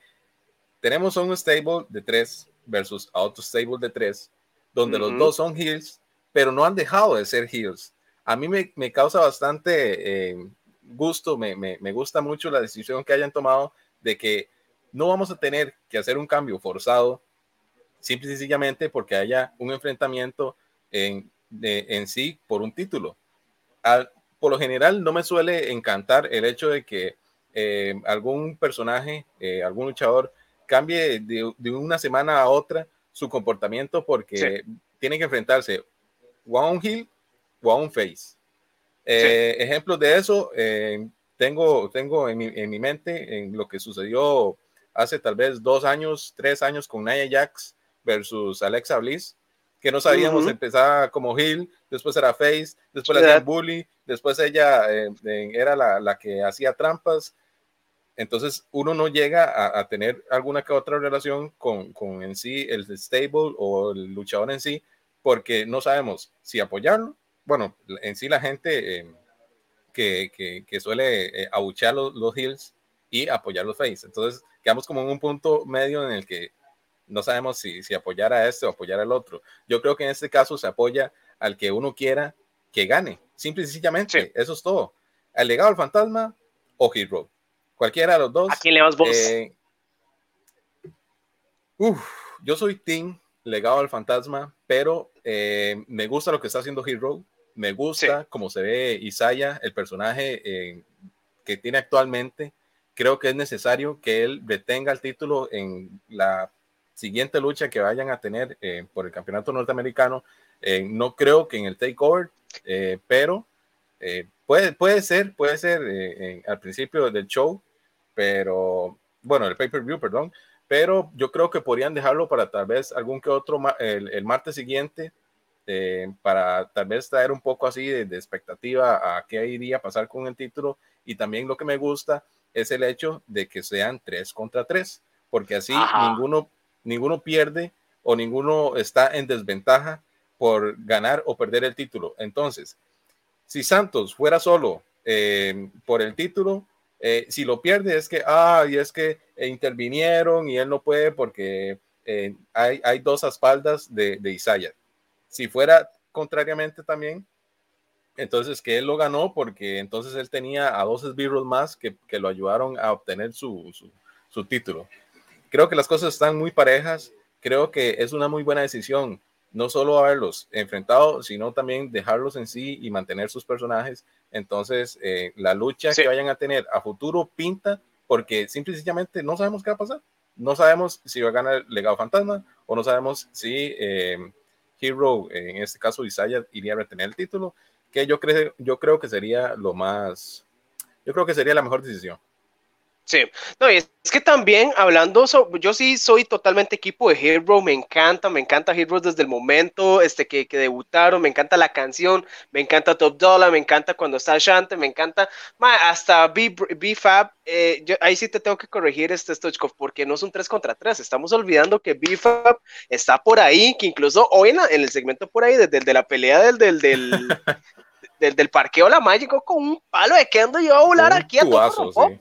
tenemos un stable de tres versus auto stable de tres, donde los dos son heels, pero no han dejado de ser heels. A mí me, me causa bastante eh, gusto, me, me, me gusta mucho la decisión que hayan tomado de que no vamos a tener que hacer un cambio forzado, simple y sencillamente porque haya un enfrentamiento en, de, en sí por un título. Al, por lo general no me suele encantar el hecho de que eh, algún personaje, eh, algún luchador cambie de, una semana a otra su comportamiento porque tiene que enfrentarse o a un heel o a un face. Eh, ejemplos de eso, tengo, tengo en mi, en mi mente en lo que sucedió hace tal vez dos años, tres años con Nia Jax versus Alexa Bliss, que no sabíamos, empezaba como heel, después era face, después era bully, después ella eh, era la, la, que hacía trampas. Entonces uno no llega a, a tener alguna que otra relación con, con, en sí el stable o el luchador en sí, porque no sabemos si apoyarlo. Bueno, en sí la gente eh, que, que, que, suele eh, los, los heels y apoyar los face. Entonces quedamos como en un punto medio en el que no sabemos si, si apoyar a este o apoyar al otro. Yo creo que en este caso se apoya al que uno quiera que gane. Simple y sencillamente, eso es todo. ¿El legado al fantasma o Hero? Cualquiera de los dos. ¿A quién le vas vos? Eh, yo soy Team Legado al Fantasma, pero eh, me gusta lo que está haciendo Hero. Me gusta cómo se ve Isaiah, el personaje eh, que tiene actualmente creo que es necesario que él detenga el título en la siguiente lucha que vayan a tener eh, por el campeonato norteamericano. Eh, no creo que en el takeover, eh, pero puede, puede ser, puede ser al principio del show, pero bueno, el pay-per-view, perdón, pero yo creo que podrían dejarlo para tal vez algún que otro el, el martes siguiente. para tal vez traer un poco así de, de expectativa a qué iría a pasar con el título y también lo que me gusta es el hecho de que sean tres contra tres, porque así ninguno, ninguno pierde o ninguno está en desventaja por ganar o perder el título. Entonces, si Santos fuera solo eh, por el título, eh, si lo pierde es que, ah, y es que intervinieron y él no puede porque eh, hay, dos espaldas de, de. Si fuera contrariamente también, entonces que él lo ganó porque entonces él tenía a dos esbirros más que, que, lo ayudaron a obtener su, su, título. Creo que las cosas están muy parejas, creo que es una muy buena decisión no solo haberlos enfrentado, sino también dejarlos en sí y mantener sus personajes. Entonces, eh, la lucha sí. que vayan a tener a futuro pinta porque simplemente no sabemos qué va a pasar. No sabemos si va a ganar el legado fantasma o no sabemos si eh, Hero, en este caso Isaiah, iría a retener el título que yo creo, yo creo que sería lo más, yo creo que sería la mejor decisión. Sí, no, es que también hablando, yo sí soy totalmente equipo de Hero, me encanta, me encanta Hero desde el momento este, que, que debutaron, me encanta la canción, me encanta Top Dollar, me encanta cuando está Shante, me encanta, ma, hasta B-Fab, eh, ahí sí te tengo que corregir este Stochkov, porque no es un 3 contra 3, estamos olvidando que B-Fab está por ahí, que incluso hoy en, la, en, el segmento por ahí, desde la pelea del, del, del del, del parqueo La llegó con un palo de que ando yo a volar aquí a todo sí.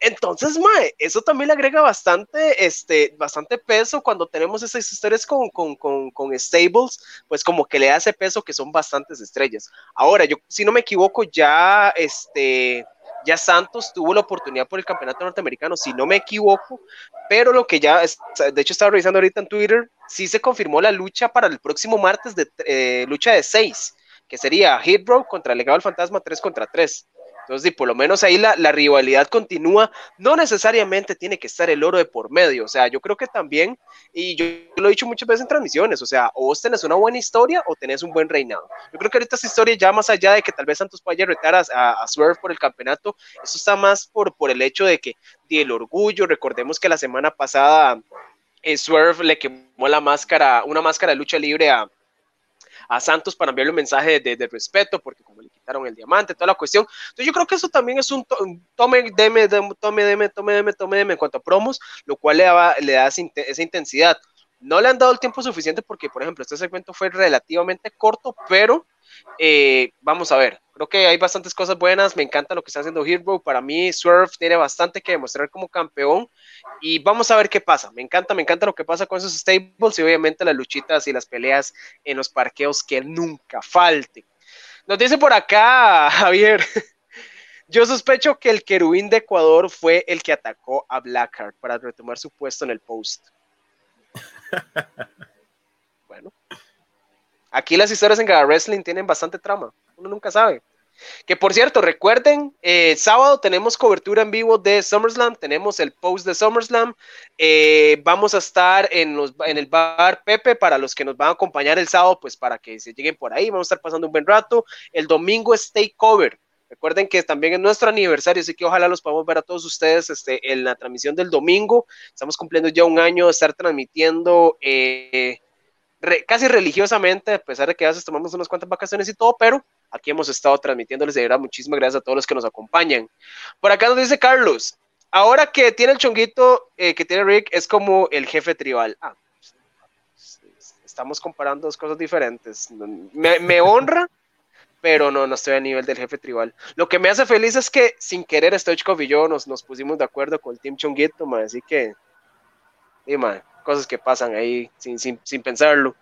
Entonces, mae, eso también le agrega bastante, este, bastante peso cuando tenemos esas historias con, con, con, con, stables, pues como que le hace peso que son bastantes estrellas. Ahora, yo, si no me equivoco, ya, este, ya Santos tuvo la oportunidad por el campeonato norteamericano, si no me equivoco, pero lo que ya, es, de hecho estaba revisando ahorita en Twitter, sí se confirmó la lucha para el próximo martes de eh, lucha de seis que sería Hitbro contra el legado del fantasma 3 contra 3. Entonces, por lo menos ahí la, la, rivalidad continúa. No necesariamente tiene que estar el oro de por medio. O sea, yo creo que también, y yo lo he dicho muchas veces en transmisiones, o sea, o vos tenés una buena historia o tenés un buen reinado. Yo creo que ahorita esa historia, ya más allá de que tal vez Santos vaya a retar a, a, Swerve por el campeonato, eso está más por, por el hecho de que, de el orgullo, recordemos que la semana pasada eh, Swerve le quemó la máscara, una máscara de lucha libre a, a Santos para enviarle un mensaje de, de, respeto, porque como le quitaron el diamante, toda la cuestión. Entonces yo creo que eso también es un to tome, deme, deme, tome, deme, tome, deme, tome, deme en cuanto a promos, lo cual le da, le da esa intensidad. No le han dado el tiempo suficiente porque, por ejemplo, este segmento fue relativamente corto, pero eh, vamos a ver, creo que hay bastantes cosas buenas, me encanta lo que está haciendo Hero, para mí Swerve tiene bastante que demostrar como campeón y vamos a ver qué pasa, me encanta, me encanta lo que pasa con esos stables y obviamente las luchitas y las peleas en los parqueos que nunca falten. Nos dice por acá Javier, yo sospecho que el querubín de Ecuador fue el que atacó a Blackheart para retomar su puesto en el post. bueno. Aquí las historias en Gala Wrestling tienen bastante trama, uno nunca sabe. Que por cierto, recuerden, eh, sábado tenemos cobertura en vivo de SummerSlam, tenemos el post de SummerSlam, eh, vamos a estar en, los, en, el bar Pepe para los que nos van a acompañar el sábado, pues para que se lleguen por ahí, vamos a estar pasando un buen rato. El domingo es Takeover, Recuerden que también es nuestro aniversario, así que ojalá los podamos ver a todos ustedes este, en la transmisión del domingo. Estamos cumpliendo ya un año de estar transmitiendo eh, casi religiosamente, a pesar de que a veces tomamos unas cuantas vacaciones y todo, pero aquí hemos estado transmitiéndoles de verdad. Muchísimas gracias a todos los que nos acompañan. Por acá nos dice Carlos, ahora que tiene el chonguito eh, que tiene Rick, es como el jefe tribal. Ah, estamos comparando dos cosas diferentes. Me, honra, pero no, no estoy a nivel del jefe tribal. Lo que me hace feliz es que sin querer Stoichkov y yo nos, nos pusimos de acuerdo con el Team Chonguito, así que, y, cosas que pasan ahí sin, sin, sin pensarlo.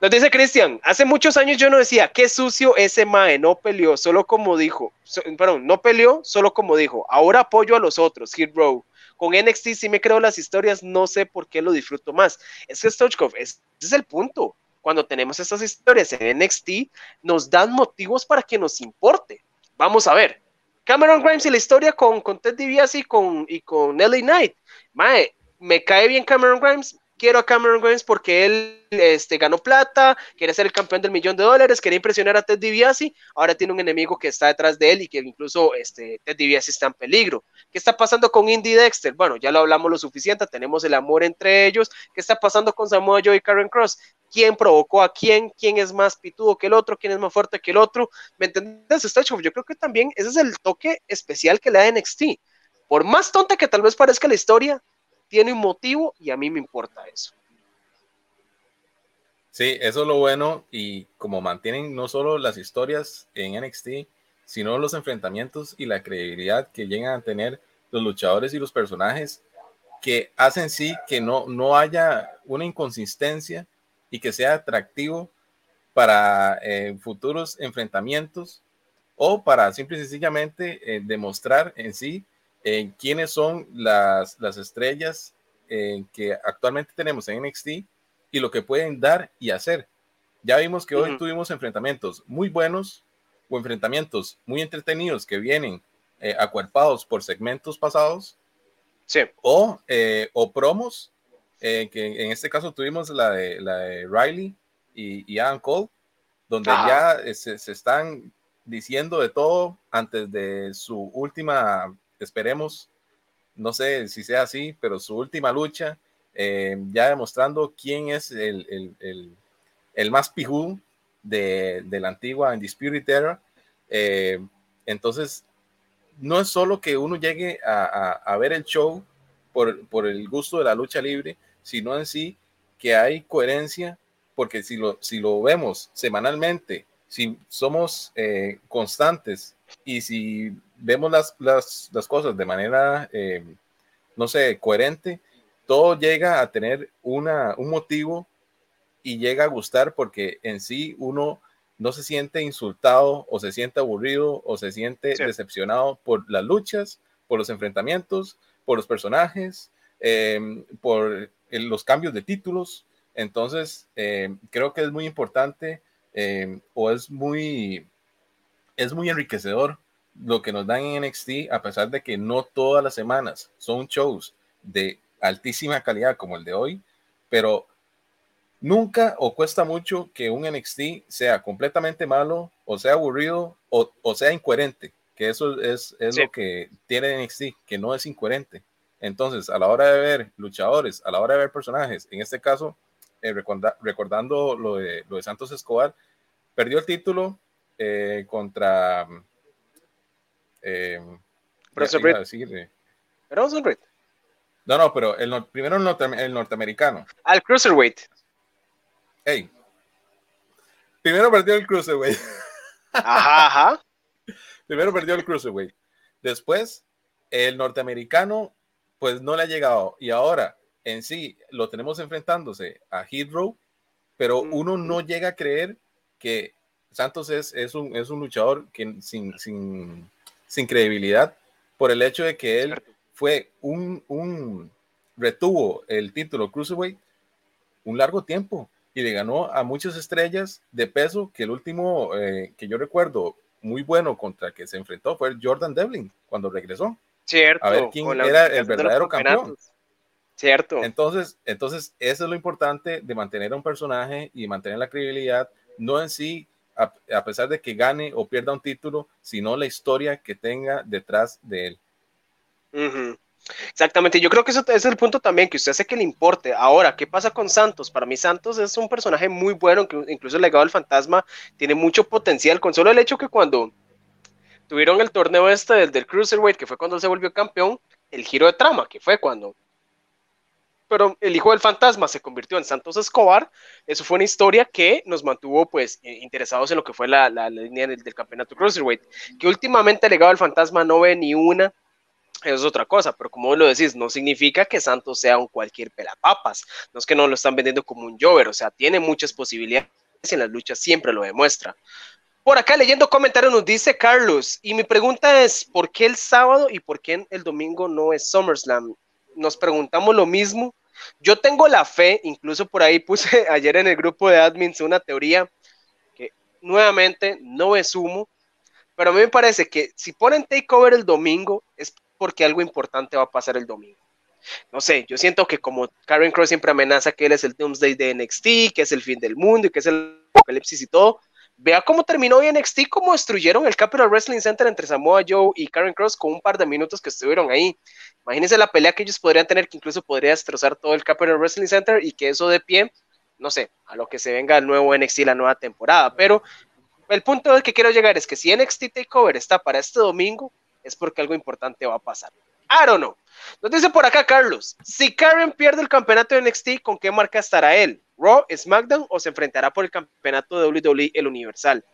Nos dice Cristian, hace muchos años yo no decía, qué sucio ese Mae, no peleó, solo como dijo, perdón, no peleó, solo como dijo, ahora apoyo a los otros, Hit Row. Con NXT sí me creo las historias, no sé por qué lo disfruto más. Es que Stochkov, ese es el punto. Cuando tenemos estas historias en NXT, nos dan motivos para que nos importe. Vamos a ver. Cameron Grimes y la historia con, con Ted DiBiase y con, y con Nelly Knight. Mae, me cae bien Cameron Grimes, quiero a Cameron Grimes porque él este, ganó plata, quiere ser el campeón del millón de dólares, quería impresionar a Ted DiBiase, ahora tiene un enemigo que está detrás de él y que incluso este, Ted DiBiase está en peligro. ¿Qué está pasando con Indy Dexter? Bueno, ya lo hablamos lo suficiente, tenemos el amor entre ellos. ¿Qué está pasando con Samoa Joe y Karen Cross? ¿Quién provocó a quién? ¿Quién es más pitudo que el otro? ¿Quién es más fuerte que el otro? ¿Me entiendes? Yo creo que también ese es el toque especial que le da NXT. Por más tonta que tal vez parezca la historia, tiene un motivo y a mí me importa eso. Sí, eso es lo bueno y como mantienen no solo las historias en NXT, sino los enfrentamientos y la credibilidad que llegan a tener los luchadores y los personajes que hacen sí que no, no haya una inconsistencia y que sea atractivo para eh, futuros enfrentamientos o para simple y sencillamente eh, demostrar en sí en quiénes son las, las estrellas que actualmente tenemos en NXT y lo que pueden dar y hacer. Ya vimos que hoy tuvimos enfrentamientos muy buenos o enfrentamientos muy entretenidos que vienen eh, acuerpados por segmentos pasados. Sí. O, eh, o promos, eh, que en este caso tuvimos la de, la de Riley y, y Adam Cole, donde ya se, se, están diciendo de todo antes de su última esperemos, no sé si sea así, pero su última lucha, eh, ya demostrando quién es el, más pijú de, la antigua Undisputed. Eh, entonces, no es solo que uno llegue a, ver el show por, el gusto de la lucha libre, sino en sí que hay coherencia, porque si lo, si lo vemos semanalmente, si somos eh, constantes y si vemos las, las, las cosas de manera, eh, no sé, coherente, todo llega a tener una, un motivo y llega a gustar porque en sí uno no se siente insultado o se siente aburrido o se siente decepcionado por las luchas, por los enfrentamientos, por los personajes, em, por los cambios de títulos. Entonces, em, creo que es muy importante em, o es muy, es muy enriquecedor lo que nos dan en NXT, a pesar de que no todas las semanas son shows de altísima calidad como el de hoy, pero nunca o cuesta mucho que un NXT sea completamente malo o sea aburrido o, sea incoherente, que eso es, es lo que tiene NXT, que no es incoherente. Entonces, a la hora de ver luchadores, a la hora de ver personajes, en este caso, eh, recordando lo de, lo de Santos Escobar, perdió el título eh, contra eh, No, no, pero el, primero el, el norteamericano. Al Cruiserweight. Hey. Primero perdió el Cruiserweight. Ajá, ajá. Primero perdió el Cruiserweight. Después, el norteamericano, pues no le ha llegado. Y ahora, en sí, lo tenemos enfrentándose a Heathrow, pero uno no llega a creer que Santos es, es, un, es un luchador que sin, sin, sin credibilidad por el hecho de que él fue un, un retuvo el título Cruiserweight un largo tiempo y le ganó a muchas estrellas de peso que el último eh, que yo recuerdo muy bueno contra que se enfrentó fue Jordan Devlin cuando regresó. Cierto. A ver quién era el verdadero campeón. Cierto. Entonces, entonces, eso es lo importante de mantener a un personaje y mantener la credibilidad, no en sí a, pesar de que gane o pierda un título, sino la historia que tenga detrás de él. Exactamente, yo creo que eso es el punto también, que usted hace que le importe. Ahora, ¿qué pasa con Santos? Para mí Santos es un personaje muy bueno, que incluso el legado del fantasma tiene mucho potencial, con solo el hecho que cuando tuvieron el torneo este del, del Cruiserweight, que fue cuando se volvió campeón, el giro de trama, que fue cuando pero el hijo del fantasma se convirtió en Santos Escobar. Eso fue una historia que nos mantuvo pues eh, interesados en lo que fue la, línea del, campeonato Cruiserweight. Que últimamente el legado del fantasma no ve ni una, eso es otra cosa, pero como lo decís, no significa que Santos sea un cualquier pelapapas. No es que no lo están vendiendo como un Jover, o sea, tiene muchas posibilidades y en las luchas siempre lo demuestra. Por acá leyendo comentarios nos dice Carlos, y mi pregunta es, ¿por qué el sábado y por qué el domingo no es SummerSlam? Nos preguntamos lo mismo yo tengo la fe, incluso por ahí puse ayer en el grupo de admins una teoría que nuevamente no es humo, pero a mí me parece que si ponen takeover el domingo es porque algo importante va a pasar el domingo. No sé, yo siento que como Karen Cross siempre amenaza que él es el Doomsday de NXT, que es el fin del mundo y que es el apocalipsis y todo, Vea cómo terminó NXT, cómo destruyeron el Capital Wrestling Center entre Samoa Joe y Karen Cross con un par de minutos que estuvieron ahí. Imagínense la pelea que ellos podrían tener, que incluso podría destrozar todo el Capital Wrestling Center y que eso de pie, no sé, a lo que se venga el nuevo NXT, la nueva temporada. Pero el punto al que quiero llegar es que si NXT Takeover está para este domingo, es porque algo importante va a pasar. I don't know. Nos dice por acá Carlos, si Karen pierde el campeonato de NXT, ¿con qué marca estará él? Raw, SmackDown o se enfrentará por el campeonato de WWE, el Universal.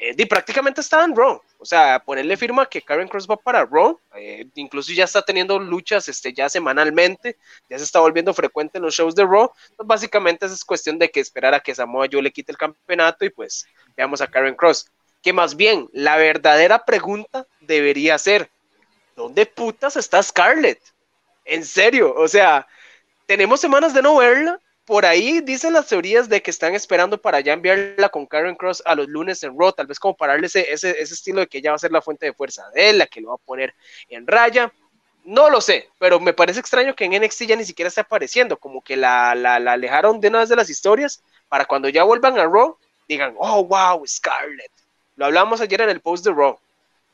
Eh, y prácticamente está en Raw. O sea, ponerle firma que Karen Cross va para Raw. Eh, incluso ya está teniendo luchas este, ya semanalmente. Ya se está volviendo frecuente en los shows de Raw. Entonces, básicamente es cuestión de que esperar a que Samoa Joe le quite el campeonato y pues veamos a Karen Cross. Que más bien, la verdadera pregunta debería ser, ¿dónde putas está Scarlett? En serio, o sea, tenemos semanas de no verla por ahí dicen las teorías de que están esperando para ya enviarla con Karen Cross a los lunes en Raw, tal vez como para darle ese, ese, estilo de que ella va a ser la fuente de fuerza de él, la que lo va a poner en raya. No lo sé, pero me parece extraño que en NXT ya ni siquiera esté apareciendo, como que la alejaron de una vez de las historias para cuando ya vuelvan a Raw digan, oh, wow, Scarlett. Lo hablamos ayer en el post de Raw.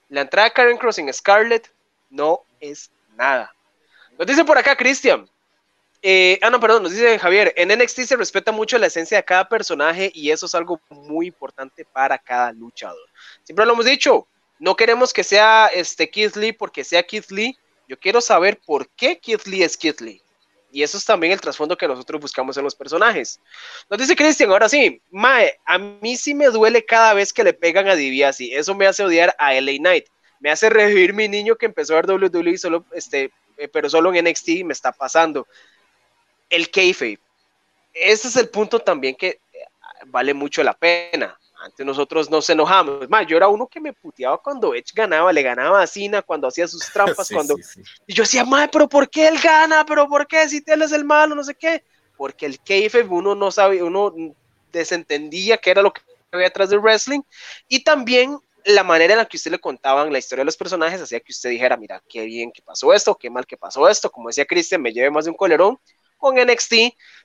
La entrada de Karen Cross en Scarlett no es nada. Nos dice por acá Christian, eh, ah, no, perdón, nos dice Javier, en NXT se respeta mucho la esencia de cada personaje y eso es algo muy importante para cada luchador. Siempre lo hemos dicho, no queremos que sea este Keith Lee porque sea Keith Lee, yo quiero saber por qué Keith Lee es Keith Lee. Y eso es también el trasfondo que nosotros buscamos en los personajes. Nos dice Christian, ahora sí, Mae, a mí sí me duele cada vez que le pegan a DiBiase. Eso me hace odiar a LA Knight. Me hace revivir mi niño que empezó a ver WWE solo, este, eh, pero solo en NXT me está pasando el kayfabe. Ese es el punto también que eh, vale mucho la pena. Antes nosotros nos enojamos. Más, yo era uno que me puteaba cuando Edge ganaba, le ganaba a Cena cuando hacía sus trampas, cuando... Y yo decía, madre, pero ¿por qué él gana? ¿Pero por qué? Si él es el malo, no sé qué. Porque el kayfabe uno no sabe, uno desentendía qué era lo que había atrás del wrestling. Y también la manera en la que usted le contaban la historia de los personajes hacía que usted dijera, mira, qué bien que pasó esto, qué mal que pasó esto. Como decía Christian, me lleve más de un colerón con NXT,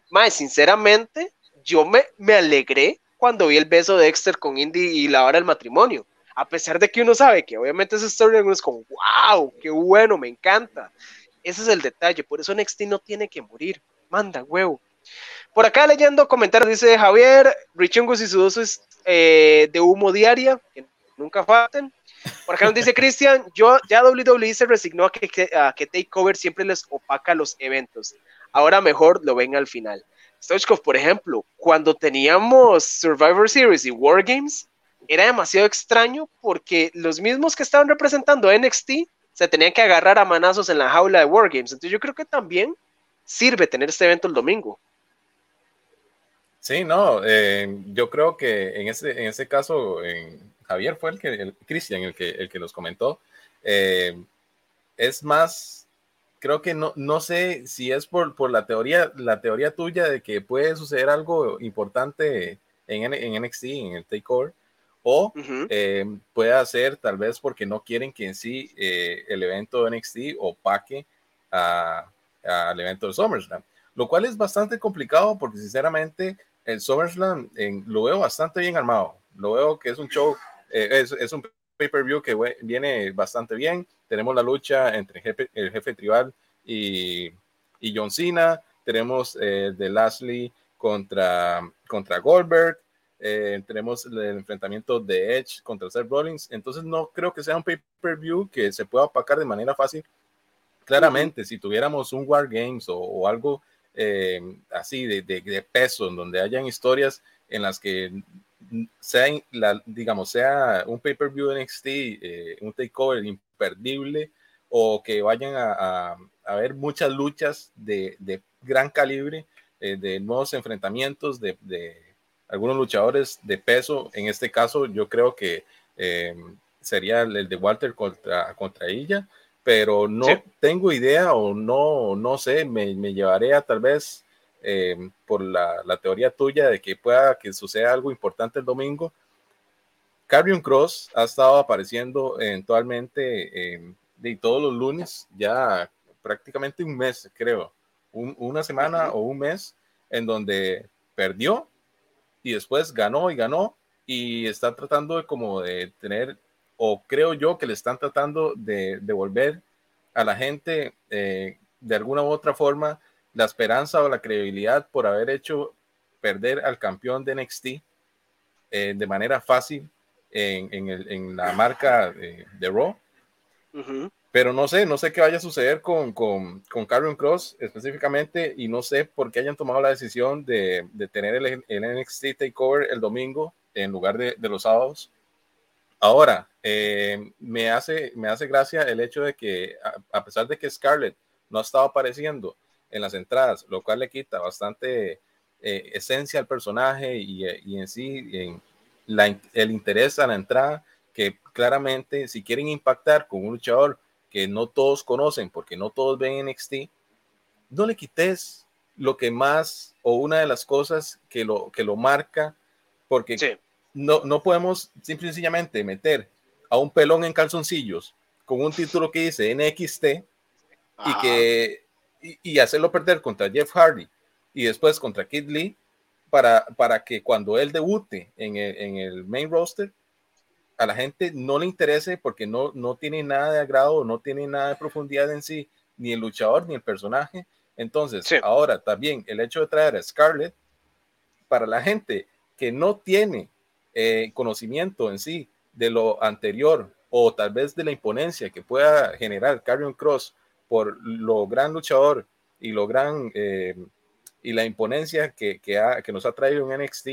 más sinceramente, yo me, me alegré cuando vi el beso de Dexter con Indy y la hora del matrimonio. A pesar de que uno sabe que obviamente esa historia uno es como, wow, qué bueno, me encanta. Ese es el detalle, por eso NXT no tiene que morir. Manda, huevo. Por acá leyendo comentarios dice Javier, Richungos y su dosis eh, de humo diaria, nunca falten. Por acá nos dice Cristian, yo ya WWE se resignó a que, a que Takeover siempre les opaca los eventos ahora mejor lo ven al final. Stoichkov, por ejemplo, cuando teníamos Survivor Series y War Games, era demasiado extraño porque los mismos que estaban representando NXT se tenían que agarrar a manazos en la jaula de War Games. Entonces yo creo que también sirve tener este evento el domingo. Sí, no, eh, yo creo que en ese, en ese caso, Javier fue el que, el, Cristian, el que, el que nos comentó, eh, es más creo que no, no sé si es por, por la teoría, la teoría tuya de que puede suceder algo importante en, en NXT, en el Takeover, o eh, puede ser tal vez porque no quieren que en sí eh, el evento de NXT opaque al evento de SummerSlam, lo cual es bastante complicado porque sinceramente el SummerSlam lo veo bastante bien armado, lo veo que es un show, eh, es, es, un pay-per-view que viene bastante bien. Tenemos la lucha entre el jefe, el jefe tribal y, y John Cena. Tenemos eh, de Lashley contra, contra Goldberg. Eh, tenemos el enfrentamiento de Edge contra Seth Rollins. Entonces no creo que sea un pay-per-view que se pueda apacar de manera fácil. Claramente, si tuviéramos un War Games o, algo eh, así de, de, peso, en donde hayan historias en las que sea, la, digamos, sea un pay-per-view de NXT, eh, un takeover imperdible, o que vayan a, a, ver muchas luchas de, de gran calibre, de nuevos enfrentamientos, de, de algunos luchadores de peso. En este caso, yo creo que eh, sería el de Walter contra, contra ella, pero no tengo idea o no, no sé, me, me llevaré a tal vez eh, por la, la, teoría tuya de que pueda que suceda algo importante el domingo. Carrion Cross ha estado apareciendo eventualmente eh, de todos los lunes, ya prácticamente un mes, creo, una semana o un mes, en donde perdió y después ganó y ganó y está tratando de como de tener, o creo yo que le están tratando de devolver a la gente eh, de alguna u otra forma la esperanza o la credibilidad por haber hecho perder al campeón de NXT eh, de manera fácil en, en, el, en la marca de, de Raw. Pero no sé, no sé qué vaya a suceder con, con, con Cross específicamente y no sé por qué hayan tomado la decisión de, de tener el, el, NXT Takeover el domingo en lugar de, de los sábados. Ahora, eh, me, hace, me hace gracia el hecho de que a, pesar de que Scarlett no ha estado apareciendo en las entradas, lo cual le quita bastante eh, esencia al personaje y, y en sí en la, el interés a la entrada, que claramente si quieren impactar con un luchador que no todos conocen porque no todos ven NXT, no le quites lo que más o una de las cosas que lo, que lo marca, porque no, no podemos simple y sencillamente meter a un pelón en calzoncillos con un título que dice NXT y, que, y, hacerlo perder contra Jeff Hardy y después contra Kid Lee para, para que cuando él debute en el, en el main roster a la gente no le interese porque no, no tiene nada de agrado, no tiene nada de profundidad en sí, ni el luchador ni el personaje. Entonces, ahora también el hecho de traer a Scarlett, para la gente que no tiene eh, conocimiento en sí de lo anterior o tal vez de la imponencia que pueda generar Carrion Cross por lo gran luchador y lo gran eh, y la imponencia que, que, que nos ha traído en NXT,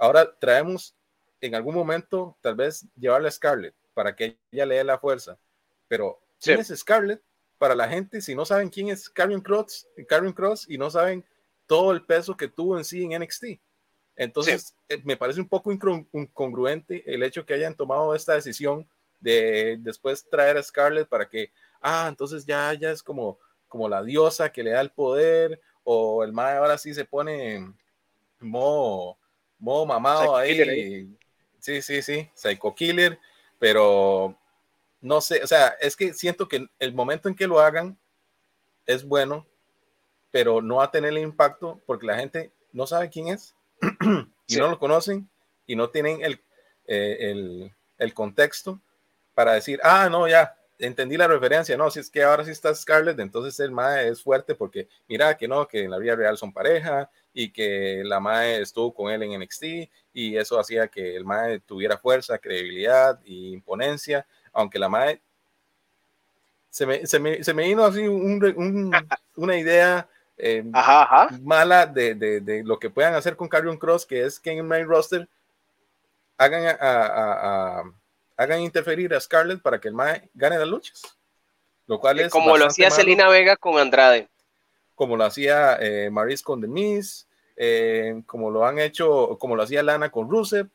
ahora traemos en algún momento tal vez llevarle a Scarlett para que ella le dé la fuerza. Pero ¿quién es Scarlett? Para la gente, si no saben quién es Karen Cross, Karen Cross y no saben todo el peso que tuvo en sí en NXT. Entonces, eh, me parece un poco incongruente el hecho que hayan tomado esta decisión de después traer a Scarlett para que, ah, entonces ya, ya es como, como la diosa que le da el poder, o el mae ahora sí se pone modo, modo mamado ahí, Sí, sí, sí, Psycho Killer, pero no sé, o sea, es que siento que el momento en que lo hagan es bueno, pero no va a tener el impacto porque la gente no sabe quién es y no lo conocen y no tienen el, eh, el, el, contexto para decir, ah, no, ya, entendí la referencia, no, si es que ahora sí está Scarlett, entonces el MAE es fuerte porque mira que no, que en la vida real son pareja y que la MAE estuvo con él en NXT y eso hacía que el MAE tuviera fuerza, credibilidad e imponencia, aunque la MAE se me, se me, se me vino así un, un, una idea eh, mala de, de, de, lo que puedan hacer con Carrion Cross, que es que en el main roster hagan a, a, a hagan interferir a Scarlett para que el Mae gane las luchas. Lo cual es como lo hacía Selina Vega con Andrade. Como lo hacía eh, Maris con Denise, eh, como lo han hecho, como lo hacía Lana con Rusev.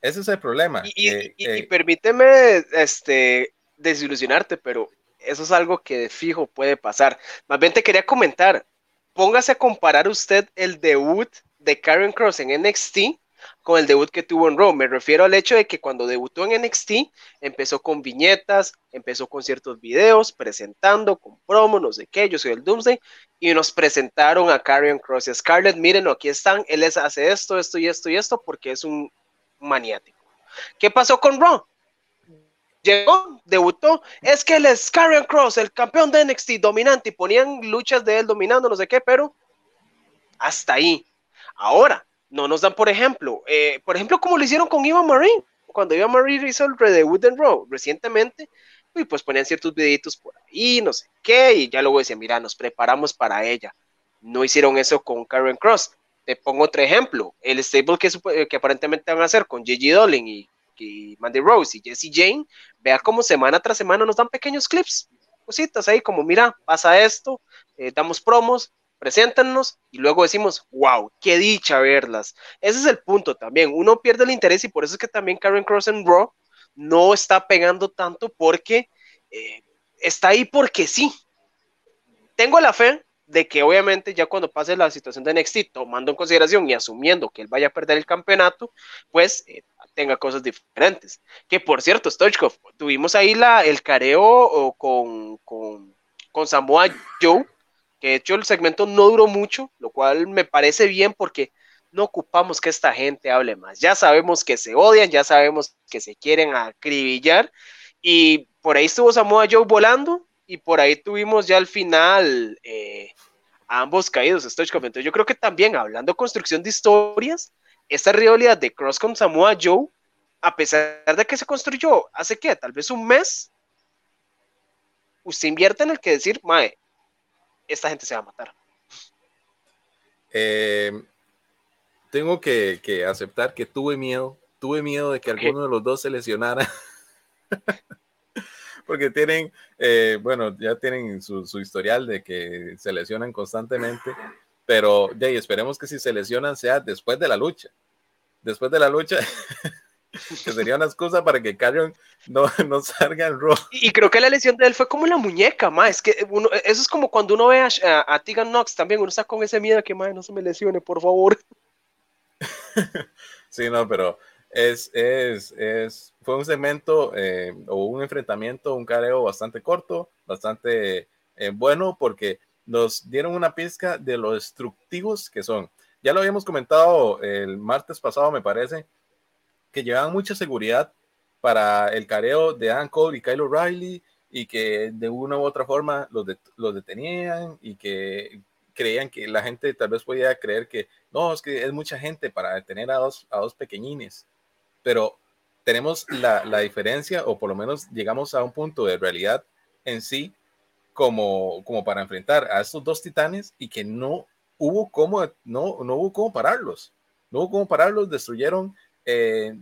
Ese es el problema. Y, eh, permíteme este, desilusionarte, pero eso es algo que de fijo puede pasar. Más bien te quería comentar, póngase a comparar usted el debut de Karen Cross en NXT con el debut que tuvo en Raw. Me refiero al hecho de que cuando debutó en NXT empezó con viñetas, empezó con ciertos videos, presentando, con promo, no sé qué, yo soy el Doomsday, y nos presentaron a Karrion Cross y Scarlett, miren, aquí están, él les hace esto, esto y esto y esto porque es un maniático. ¿Qué pasó con Raw? Llegó, debutó, es que él es Karrion Cross, el campeón de NXT dominante, y ponían luchas de él dominando, no sé qué, pero hasta ahí. Ahora, no nos dan, por ejemplo, eh, por ejemplo, como lo hicieron con Eva Marie, cuando Eva Marie hizo el redebut en Raw recientemente, y pues ponían ciertos videitos por ahí, no sé qué, y ya luego decían, mira, nos preparamos para ella. No hicieron eso con Karen Cross. Te pongo otro ejemplo, el stable que, que aparentemente van a hacer con Gigi Dolin y, Mandy Rose y Jesse Jane, vea cómo semana tras semana nos dan pequeños clips, cositas ahí como, mira, pasa esto, eh, damos promos, preséntanos y luego decimos, wow, qué dicha verlas. Ese es el punto también. Uno pierde el interés y por eso es que también Karen Cross en Raw no está pegando tanto porque eh, está ahí porque sí. Tengo la fe de que obviamente ya cuando pase la situación de NXT, tomando en consideración y asumiendo que él vaya a perder el campeonato, pues eh, tenga cosas diferentes. Que por cierto, Stoichkov, tuvimos ahí la, el careo con, con, con Samoa Joe, que de hecho el segmento no duró mucho, lo cual me parece bien porque no ocupamos que esta gente hable más. Ya sabemos que se odian, ya sabemos que se quieren acribillar. Y por ahí estuvo Samoa Joe volando y por ahí tuvimos ya al final eh, ambos caídos. Estoy Entonces yo creo que también hablando construcción de historias, esta rivalidad de Cross con Samoa Joe, a pesar de que se construyó hace qué, tal vez un mes, usted invierte en el que decir, mae, esta gente se va a matar. Eh, tengo que, aceptar que tuve miedo, tuve miedo de que alguno de los dos se lesionara. Porque tienen, eh, bueno, ya tienen su, historial de que se lesionan constantemente, pero ya, esperemos que si se lesionan sea después de la lucha. Después de la lucha, que sería una excusa para que Carrion no, no salga en rojo. Y creo que la lesión de él fue como la muñeca, ma. Es que uno, eso es como cuando uno ve a, a, Tegan Knox también, uno está con ese miedo de que, ma, no se me lesione, por favor. sí, no, pero es, es, es, fue un segmento eh, o un enfrentamiento, un careo bastante corto, bastante eh, bueno, porque nos dieron una pizca de lo destructivos que son. Ya lo habíamos comentado el martes pasado, me parece, que llevaban mucha seguridad para el careo de Ann Cole y Kyle O'Reilly y que de una u otra forma los, los detenían y que creían que la gente tal vez podía creer que no, es que es mucha gente para detener a dos, a dos pequeñines, pero tenemos la, la, diferencia o por lo menos llegamos a un punto de realidad en sí como, como para enfrentar a estos dos titanes y que no hubo cómo, no, no hubo cómo pararlos, no hubo cómo pararlos, destruyeron eh,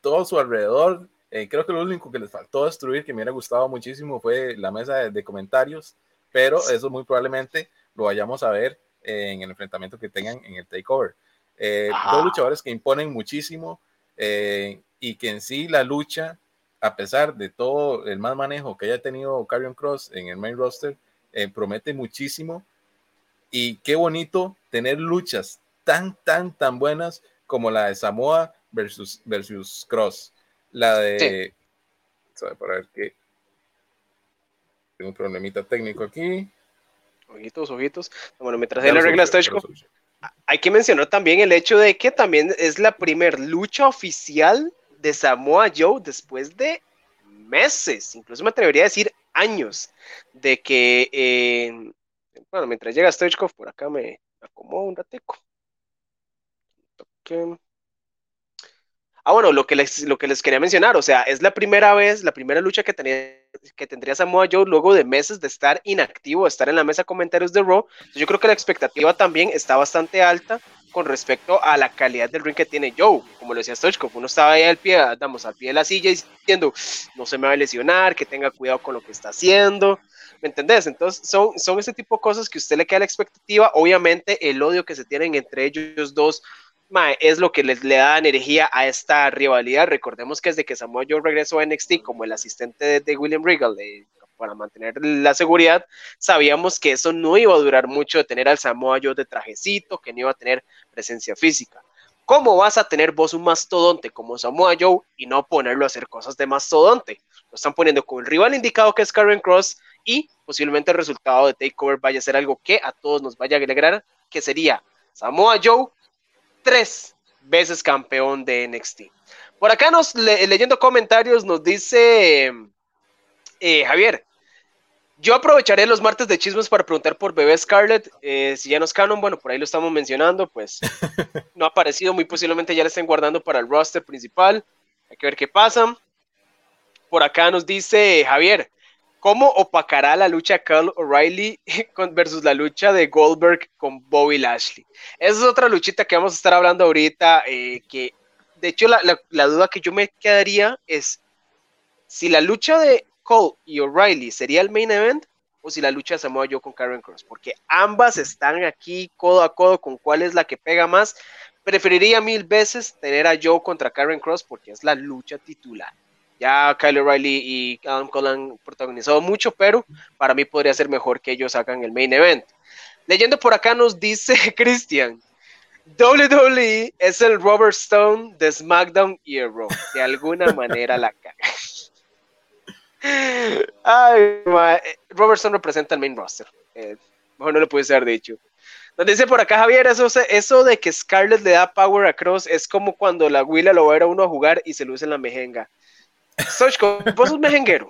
todo su alrededor. Eh, creo que lo único que les faltó destruir, que me hubiera gustado muchísimo, fue la mesa de, de comentarios, pero eso muy probablemente lo vayamos a ver en el enfrentamiento que tengan en el takeover. Eh, dos luchadores que imponen muchísimo eh, y que en sí la lucha, a pesar de todo el mal manejo que haya tenido Carrion Cross en el main roster, eh, promete muchísimo. Y qué bonito tener luchas tan, tan, tan buenas como la de Samoa versus, versus Cross. La de. Sí. Para ver qué. Tengo un problemita técnico aquí. Ojitos, ojitos. Bueno, mientras hay la regla hay que mencionar también el hecho de que también es la primer lucha oficial de Samoa Joe después de meses, incluso me atrevería a decir años, de que, eh, bueno, mientras llega Stoichkov, por acá me acomodo un ratico. Ah, bueno, lo que, les, lo que les quería mencionar, o sea, es la primera vez, la primera lucha que, tenía, que tendría Samoa Joe luego de meses de estar inactivo, de estar en la mesa de comentarios de Raw. Yo creo que la expectativa también está bastante alta con respecto a la calidad del ring que tiene Joe. Como lo decía Stoichkov, uno estaba ahí al pie, damos al pie de la silla diciendo, no se me va a lesionar, que tenga cuidado con lo que está haciendo. ¿Me entendés? Entonces, son, son ese tipo de cosas que a usted le queda la expectativa. Obviamente, el odio que se tienen entre ellos dos es lo que les le da energía a esta rivalidad. Recordemos que desde que Samoa Joe regresó a NXT como el asistente de, William Regal para mantener la seguridad, sabíamos que eso no iba a durar mucho de tener al Samoa Joe de trajecito, que no iba a tener presencia física. ¿Cómo vas a tener vos un mastodonte como Samoa Joe y no ponerlo a hacer cosas de mastodonte? Lo están poniendo con el rival indicado que es Karen Cross y posiblemente el resultado de Takeover vaya a ser algo que a todos nos vaya a alegrar, que sería Samoa Joe tres veces campeón de NXT. Por acá nos leyendo comentarios nos dice eh, Javier, yo aprovecharé los martes de chismes para preguntar por Bebé Scarlett. Eh, si ya no es canon, bueno, por ahí lo estamos mencionando, pues no ha aparecido, muy posiblemente ya le estén guardando para el roster principal. Hay que ver qué pasa. Por acá nos dice Javier, ¿cómo opacará la lucha Carl O'Reilly versus la lucha de Goldberg con Bobby Lashley? Esa es otra luchita que vamos a estar hablando ahorita, eh, que de hecho la, la duda que yo me quedaría es si la lucha de Cole y O'Reilly sería el main event o si la lucha se mueve yo con Karen Cross, porque ambas están aquí codo a codo con cuál es la que pega más. Preferiría mil veces tener a Joe contra Karen Cross porque es la lucha titular. Ya Kyle O'Reilly y Adam Cole han protagonizado mucho, pero para mí podría ser mejor que ellos hagan el main event. Leyendo por acá nos dice Christian, WWE es el Robert Stone de SmackDown y. De alguna manera la caga. Ay, Robertson representa el main roster. Eh, mejor no lo pudiese haber dicho. Nos dice por acá Javier, eso, eso de que Scarlett le da power a Cross es como cuando la Willa lo va a ver a uno a jugar y se luce en la mejenga. Sochko, vos sos mejenguero.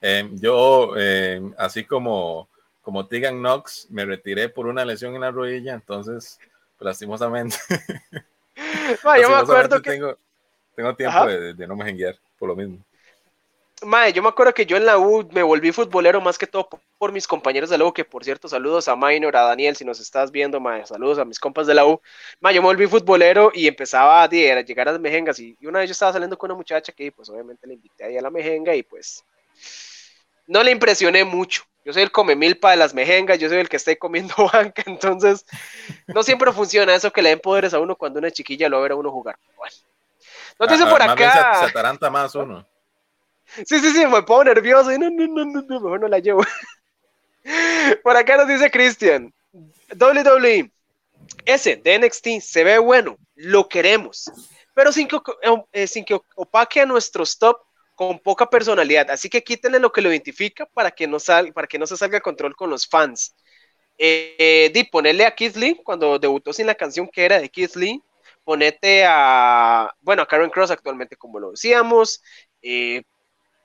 Eh, yo, eh, así como, como Tegan Knox, me retiré por una lesión en la rodilla, entonces, lastimosamente. yo me acuerdo que. Tengo, tengo tiempo de, de, no mejenguear, por lo mismo. Mae, yo me acuerdo que yo en la U me volví futbolero más que todo por, mis compañeros de la U, que por cierto, saludos a Minor, a Daniel, si nos estás viendo, mae, saludos a mis compas de la U. Mae, yo me volví futbolero y empezaba a, llegar a las mejengas y, una vez yo estaba saliendo con una muchacha que pues obviamente le invité ahí a la mejenga y pues no le impresioné mucho. Yo soy el come milpa de las mejengas, yo soy el que está comiendo banca, entonces no siempre funciona eso que le den poderes a uno cuando una chiquilla lo ve a uno jugar. Bueno. Entonces por acá... Se, ataranta más uno. Sí, sí, sí, me pongo nervioso y no, no, no, no, mejor no la llevo. Por acá nos dice Cristian, WWE, ese de NXT se ve bueno, lo queremos, pero sin que, eh, sin que opaque a nuestros top con poca personalidad, así que quítenle lo que lo identifica para que no, sal, para que no se salga control con los fans. Eh, di, ponerle a Keith Lee cuando debutó sin la canción que era de Keith Lee, ponete a, bueno, a Karen Cross actualmente como lo decíamos,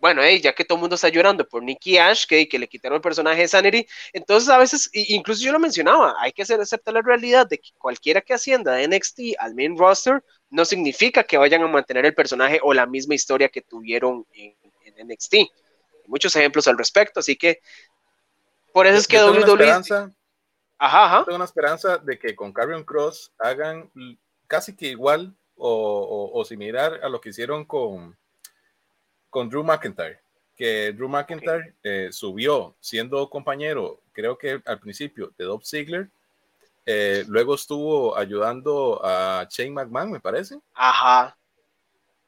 bueno, ya que todo el mundo está llorando por Nicky Ash, que, que le quitaron el personaje de Sanity, entonces a veces, incluso yo lo mencionaba, hay que aceptar la realidad de que cualquiera que ascienda de NXT al main roster no significa que vayan a mantener el personaje o la misma historia que tuvieron en, NXT. Hay muchos ejemplos al respecto, así que por eso es que WWE... Ajá, ajá. Tengo una esperanza de que con Carrion Cross hagan casi que igual o, o similar a lo que hicieron con con Drew McIntyre, que Drew McIntyre eh, subió siendo compañero, creo que al principio, de Dob Ziggler, eh, luego estuvo ayudando a Shane McMahon, me parece. Ajá.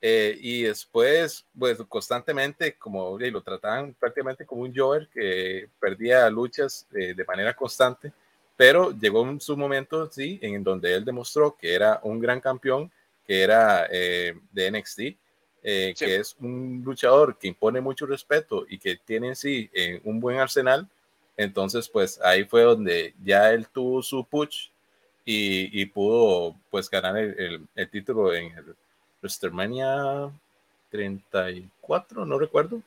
Eh, y después, pues constantemente, como lo trataban prácticamente como un Jover que perdía luchas de manera constante, pero llegó en su momento, sí, en donde él demostró que era un gran campeón, que era de NXT, eh, que es un luchador que impone mucho respeto y que tiene en sí eh, un buen arsenal, entonces pues ahí fue donde ya él tuvo su push y, pudo pues ganar el, título en el WrestleMania 34, no recuerdo.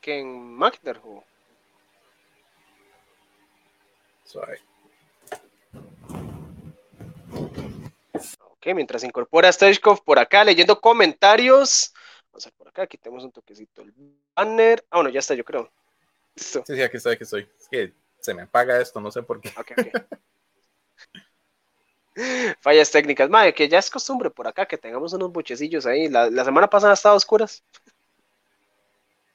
Que en McIntyre Sorry. Ok, mientras incorpora Stoichkov por acá leyendo comentarios. Ver por acá, aquí tenemos un toquecito el banner. Ah, bueno, ya está, yo creo. Sí, sí, aquí estoy, aquí estoy. Es que se me apaga esto, no sé por qué. Ok, ok. Fallas técnicas. Madre, que ya es costumbre por acá que tengamos unos buchecillos ahí. La, semana pasada estaba oscuras.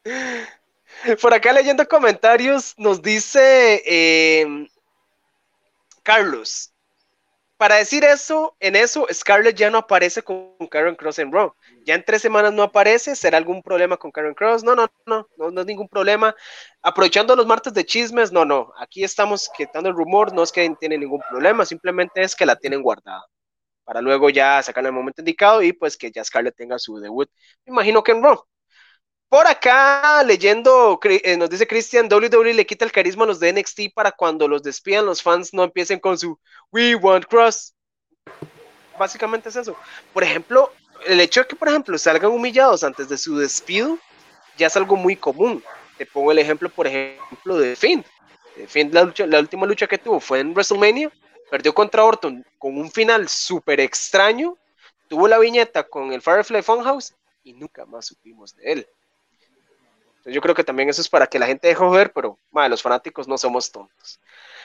Por acá leyendo comentarios, nos dice eh, Carlos, para decir eso, en eso, Scarlett ya no aparece con Karen Cross en Raw. Ya en tres semanas no aparece. ¿Será algún problema con Karen Cross? No, no, no, no, no es ningún problema. Aprovechando los martes de chismes, no, no. Aquí estamos quitando el rumor, no es que tiene ningún problema, simplemente es que la tienen guardada. Para luego ya sacarla en el momento indicado y pues que ya Scarlett tenga su debut. Me imagino que en Raw. Por acá, leyendo, eh, nos dice Christian, WWE le quita el carisma a los de NXT para cuando los despidan los fans no empiecen con su We want cross. Básicamente es eso. Por ejemplo, el hecho de que, por ejemplo, salgan humillados antes de su despido ya es algo muy común. Te pongo el ejemplo, por ejemplo, de Finn. Finn, la, la última lucha que tuvo fue en WrestleMania, perdió contra Orton con un final súper extraño, tuvo la viñeta con el Firefly Funhouse y nunca más supimos de él. Yo creo que también eso es para que la gente deje ver, pero los fanáticos no somos tontos.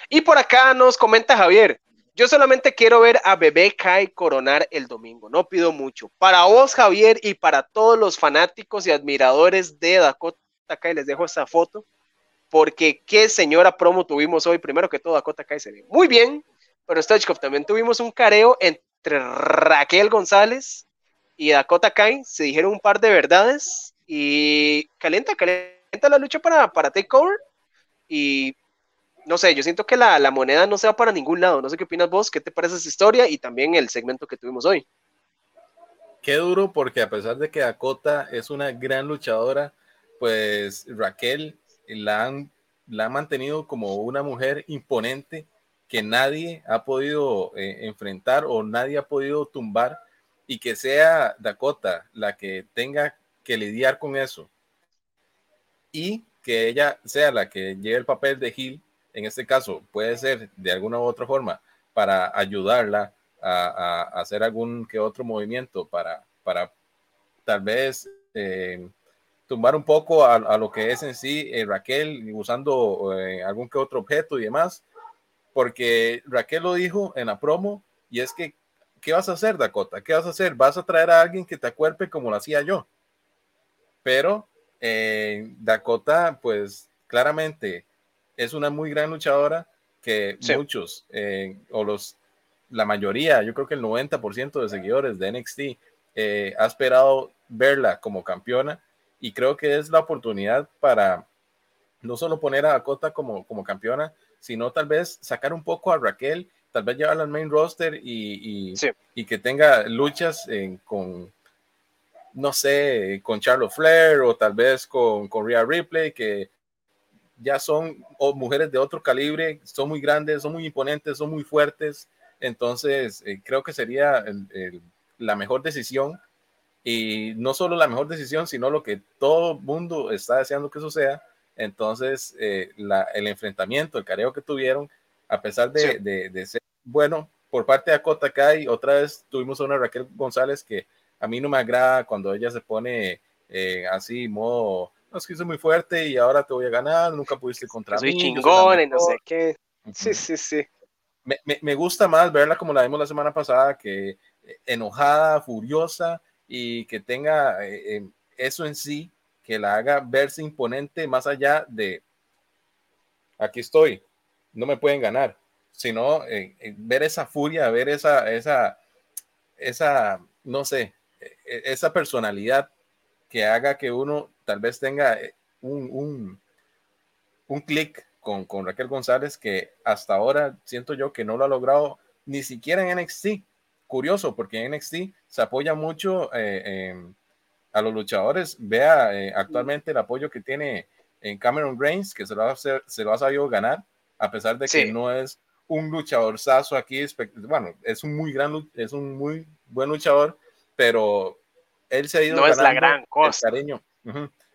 Y por acá nos comenta Javier, yo solamente quiero ver a Bebé Kai coronar el domingo, no pido mucho. Para vos, Javier, y para todos los fanáticos y admiradores de Dakota Kai, les dejo esa foto, porque qué señora promo tuvimos hoy. Primero que todo, Dakota Kai se ve muy bien, pero Stoichkov también tuvimos un careo entre Raquel González y Dakota Kai. Se dijeron un par de verdades y calienta, calienta la lucha para, para Takeover. Y no sé, yo siento que la, moneda no se va para ningún lado. No sé qué opinas vos, qué te parece esa historia y también el segmento que tuvimos hoy. Qué duro, porque a pesar de que Dakota es una gran luchadora, pues Raquel la han, la ha mantenido como una mujer imponente que nadie ha podido eh, enfrentar o nadie ha podido tumbar y que sea Dakota la que tenga que lidiar con eso y que ella sea la que lleve el papel de Gil en este caso puede ser de alguna u otra forma para ayudarla a, hacer algún que otro movimiento para, para tal vez eh, tumbar un poco a, lo que es en sí eh, Raquel usando eh, algún que otro objeto y demás, porque Raquel lo dijo en la promo y es que, ¿qué vas a hacer Dakota? ¿Qué vas a hacer? Vas a traer a alguien que te acuerpe como lo hacía yo. Pero Dakota, pues claramente es una muy gran luchadora que muchos, eh, o los, la mayoría, yo creo que el 90% de seguidores de NXT eh, ha esperado verla como campeona. Y creo que es la oportunidad para no solo poner a Dakota como, como campeona, sino tal vez sacar un poco a Raquel, tal vez llevarla al main roster y, y, que tenga luchas con, no sé, con Charlotte Flair o tal vez con, con Rhea Ripley, que ya son mujeres de otro calibre, son muy grandes, son muy imponentes, son muy fuertes. Entonces, eh, creo que sería la mejor decisión. Y no solo la mejor decisión, sino lo que todo mundo está deseando que suceda. Entonces, eh, el enfrentamiento, el careo que tuvieron, a pesar de, ser bueno por parte de Akota Kai, otra vez tuvimos a una Raquel González que a mí no me agrada cuando ella se pone eh, así, modo no, es que soy muy fuerte y ahora te voy a ganar, nunca pudiste contra soy chingón y no sé qué. Sí, sí, sí. Me, me, me, gusta más verla como la vimos la semana pasada, que eh, enojada, furiosa y que tenga eh, eh, eso en sí, que la haga verse imponente más allá de aquí estoy, no me pueden ganar, sino ver esa furia, ver esa, esa, esa, no sé, esa personalidad que haga que uno tal vez tenga eh, un, un, un clic con, con, Raquel González que hasta ahora siento yo que no lo ha logrado ni siquiera en NXT. Curioso, porque en NXT se apoya mucho eh, a los luchadores. Vea eh, actualmente el apoyo que tiene en Cameron Reigns, que se lo, ha, se lo ha sabido ganar, a pesar de que no es un luchador saso aquí. Bueno, es un muy gran, es un muy buen luchador, pero él se ha ido no es la gran cosa. cariño.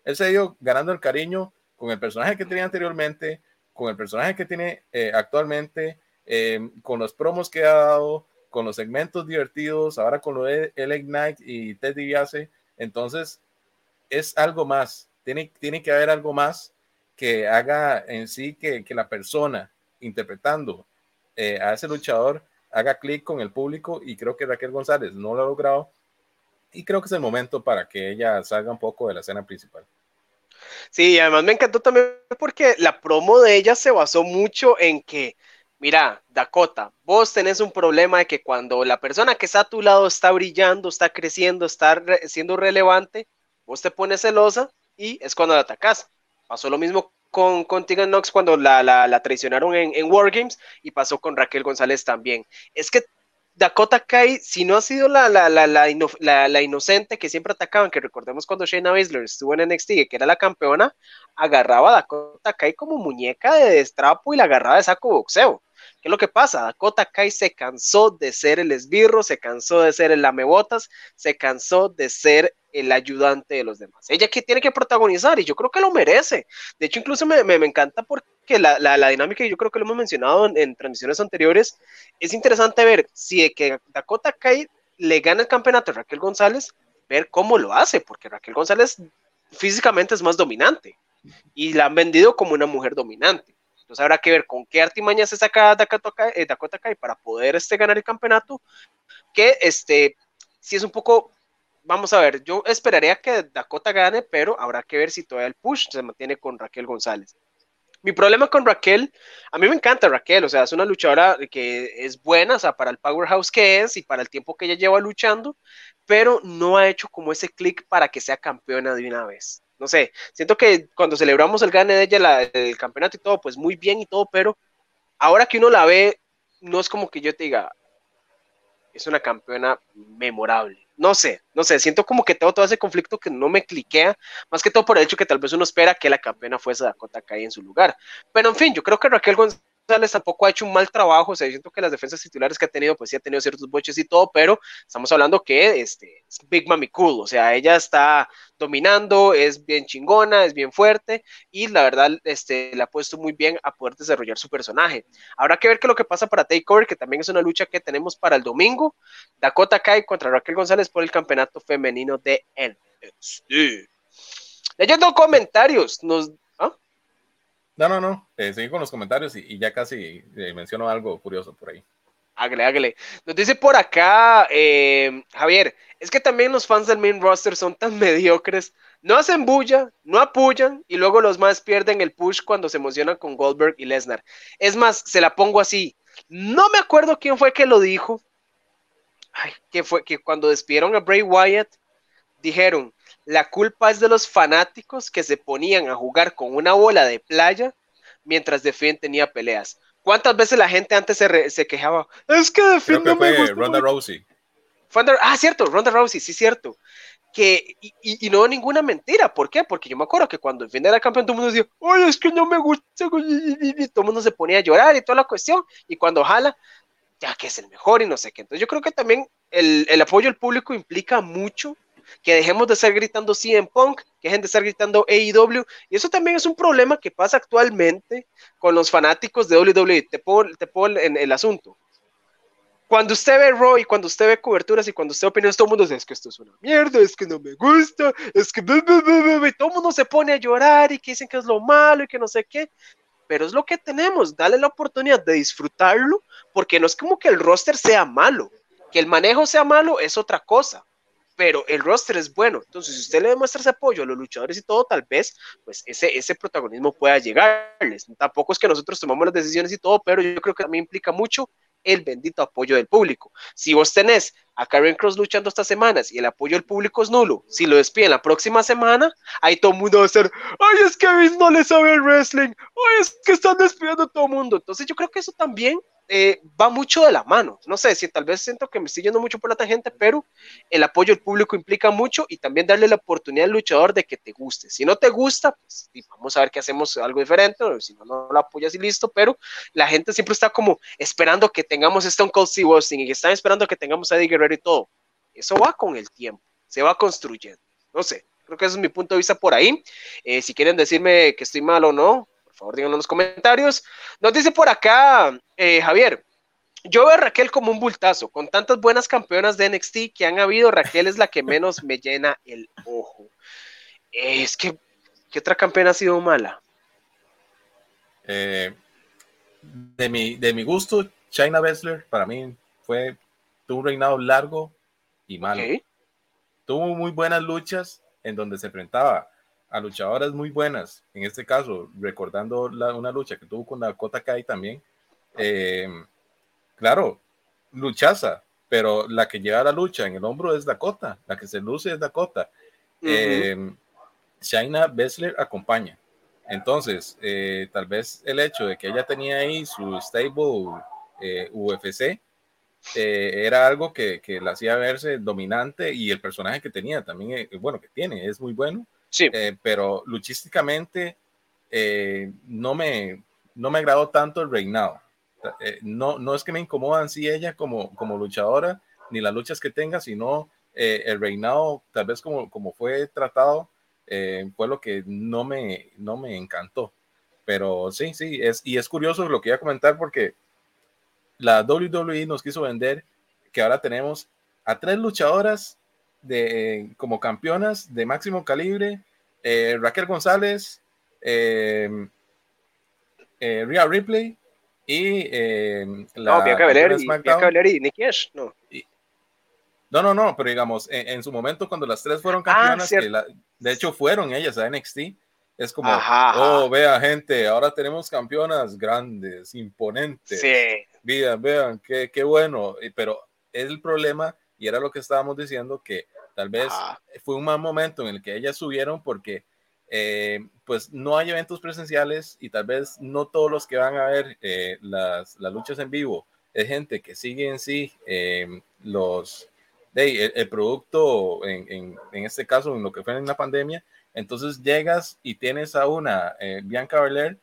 Él se ha ido ganando el cariño con el personaje que tenía anteriormente, con el personaje que tiene eh, actualmente, eh, con los promos que ha dado, con los segmentos divertidos, ahora con lo de LA Knight y Ted DiBiase. Entonces, es algo más. Tiene, tiene que haber algo más que haga en sí que, que la persona interpretando eh, a ese luchador haga clic con el público y creo que Raquel González no lo ha logrado y creo que es el momento para que ella salga un poco de la escena principal. Sí, además me encantó también porque la promo de ella se basó mucho en que, mira, Dakota, vos tenés un problema de que cuando la persona que está a tu lado está brillando, está creciendo, está siendo relevante, vos te pones celosa y es cuando la atacas. Pasó lo mismo con, con Tegan Knox cuando la, la, traicionaron en, en Wargames y pasó con Raquel González también. Es que Dakota Kai, si no ha sido la, la, la, la, inocente que siempre atacaban, que recordemos cuando Shayna Baszler estuvo en NXT, que era la campeona, agarraba a Dakota Kai como muñeca de destrapo y la agarraba de saco boxeo. ¿Qué es lo que pasa? Dakota Kai se cansó de ser el esbirro, se cansó de ser el lamebotas, se cansó de ser el ayudante de los demás. Ella que tiene que protagonizar y yo creo que lo merece. De hecho, incluso me, me, encanta porque la, la, dinámica, y yo creo que lo hemos mencionado en, en, transmisiones anteriores, es interesante ver si de que Dakota Kai le gana el campeonato a Raquel González, ver cómo lo hace, porque Raquel González físicamente es más dominante y la han vendido como una mujer dominante. Entonces habrá que ver con qué artimaña se saca Dakota eh, Dakota Kai para poder este, ganar el campeonato, que este, si es un poco vamos a ver, yo esperaría que Dakota gane, pero habrá que ver si todavía el push se mantiene con Raquel González. Mi problema con Raquel, a mí me encanta Raquel, o sea, es una luchadora que es buena, o sea, para el powerhouse que es y para el tiempo que ella lleva luchando, pero no ha hecho como ese clic para que sea campeona de una vez. No sé, siento que cuando celebramos el gane de ella, el campeonato y todo, pues muy bien y todo, pero ahora que uno la ve, no es como que yo te diga, es una campeona memorable no sé, no sé, siento como que tengo todo ese conflicto que no me cliquea, más que todo por el hecho que tal vez uno espera que la campeona fuese Dakota Kai en su lugar. Pero en fin, yo creo que Raquel González González tampoco ha hecho un mal trabajo, o sea, siento que las defensas titulares que ha tenido, pues sí ha tenido ciertos boches y todo, pero estamos hablando que este, es Big Mami Cool, o sea, ella está dominando, es bien chingona, es bien fuerte y la verdad este, le ha puesto muy bien a poder desarrollar su personaje. Habrá que ver qué es lo que pasa para Takeover, que también es una lucha que tenemos para el domingo, Dakota Kai contra Raquel González por el campeonato femenino de NXT. Leyendo comentarios, nos no, no, no. Eh, seguí con los comentarios y, ya casi eh, menciono algo curioso por ahí. Hágale, hágale. Nos dice por acá, eh, Javier, es que también los fans del main roster son tan mediocres. No hacen bulla, no apoyan y luego los más pierden el push cuando se emocionan con Goldberg y Lesnar. Es más, se la pongo así. No me acuerdo quién fue que lo dijo. Ay, que fue que cuando despidieron a Bray Wyatt, dijeron, la culpa es de los fanáticos que se ponían a jugar con una bola de playa mientras Defiant tenía peleas. ¿Cuántas veces la gente antes se, quejaba? Es que Defiant no me gusta Ronda Rousey. ah, cierto, Ronda Rousey, sí, cierto. Que, y, no ninguna mentira. ¿Por qué? Porque yo me acuerdo que cuando Defiant era campeón, todo el mundo decía, ay, es que no me gusta. Y todo el mundo se ponía a llorar y toda la cuestión. Y cuando jala, ya que es el mejor y no sé qué. Entonces yo creo que también el, el apoyo del público implica mucho que dejemos de estar gritando CM Punk, que dejen de estar gritando AEW, y eso también es un problema que pasa actualmente con los fanáticos de WWE. Te pongo, en el asunto. Cuando usted ve Raw y cuando usted ve coberturas y cuando usted opina, todo el mundo dice, es que esto es una mierda, es que no me gusta, es que todo el mundo se pone a llorar y que dicen que es lo malo y que no sé qué, pero es lo que tenemos, dale la oportunidad de disfrutarlo, porque no es como que el roster sea malo, que el manejo sea malo es otra cosa, pero el roster es bueno. Entonces, si usted le demuestra ese apoyo a los luchadores y todo, tal vez, pues ese, ese protagonismo pueda llegarles. Tampoco es que nosotros tomamos las decisiones y todo, pero yo creo que también implica mucho el bendito apoyo del público. Si vos tenés a Karen Cross luchando estas semanas y el apoyo del público es nulo, si lo despiden la próxima semana, ahí todo el mundo va a ser, ay, es que Vince no le sabe el wrestling, ay, es que están despidiendo a todo el mundo. Entonces yo creo que eso también eh, va mucho de la mano. No sé si tal vez siento que me estoy yendo mucho por la tangente, pero el apoyo del público implica mucho y también darle la oportunidad al luchador de que te guste. Si no te gusta, pues vamos a ver que hacemos algo diferente, o si no, no lo apoyas y listo, pero la gente siempre está como esperando que tengamos Stone Cold Steve Austin y que están esperando que tengamos a Eddie Guerrero y todo. Eso va con el tiempo, se va construyendo. No sé, creo que ese es mi punto de vista por ahí. Eh, si quieren decirme que estoy mal o no, por favor, díganlo en los comentarios. Nos dice por acá, eh, Javier, yo veo a Raquel como un bultazo. Con tantas buenas campeonas de NXT que han habido, Raquel es la que menos me llena el ojo. es que, ¿qué otra campeona ha sido mala? Eh, de, mi, de mi gusto, China Baszler para mí fue, tuvo un reinado largo y malo. Tuvo muy buenas luchas en donde se enfrentaba a luchadoras muy buenas, en este caso, recordando una lucha que tuvo con Dakota Kai también, eh, claro, luchaza, pero la que lleva la lucha en el hombro es Dakota, la que se luce es Dakota. Uh Shaina Bessler acompaña. Entonces, eh, tal vez el hecho de que ella tenía ahí su stable UFC, eh, era algo que, que la hacía verse dominante y el personaje que tenía también, eh, bueno, que tiene, es muy bueno. Sí. Eh, pero luchísticamente no, me, no me agradó tanto el reinado. no, no es que me incomodan sí ella como, como luchadora, ni las luchas que tenga, sino el reinado, tal vez como, como fue tratado, fue lo que no me, no me encantó. Pero sí, sí, es, y es curioso lo que iba a comentar porque la WWE nos quiso vender que ahora tenemos a tres luchadoras de, como campeonas de máximo calibre, eh, Raquel González, eh, eh, Rhea Ripley y la no, Bianca Belair y, Bianca y Nikki Ash, no. no, no, no, pero digamos, en, su momento cuando las tres fueron ah, campeonas, que de hecho fueron ellas a NXT, es como, oh, vea gente, ahora tenemos campeonas grandes, imponentes. Sí. Vean, vean, qué, qué bueno. Pero el problema, y era lo que estábamos diciendo, que tal vez fue un mal momento en el que ellas subieron porque eh, pues no hay eventos presenciales y tal vez no todos los que van a ver eh, las, las, luchas en vivo es gente que sigue en sí eh, los de, el, producto en, en, en, este caso en lo que fue en la pandemia. Entonces llegas y tienes a una eh, Bianca Belair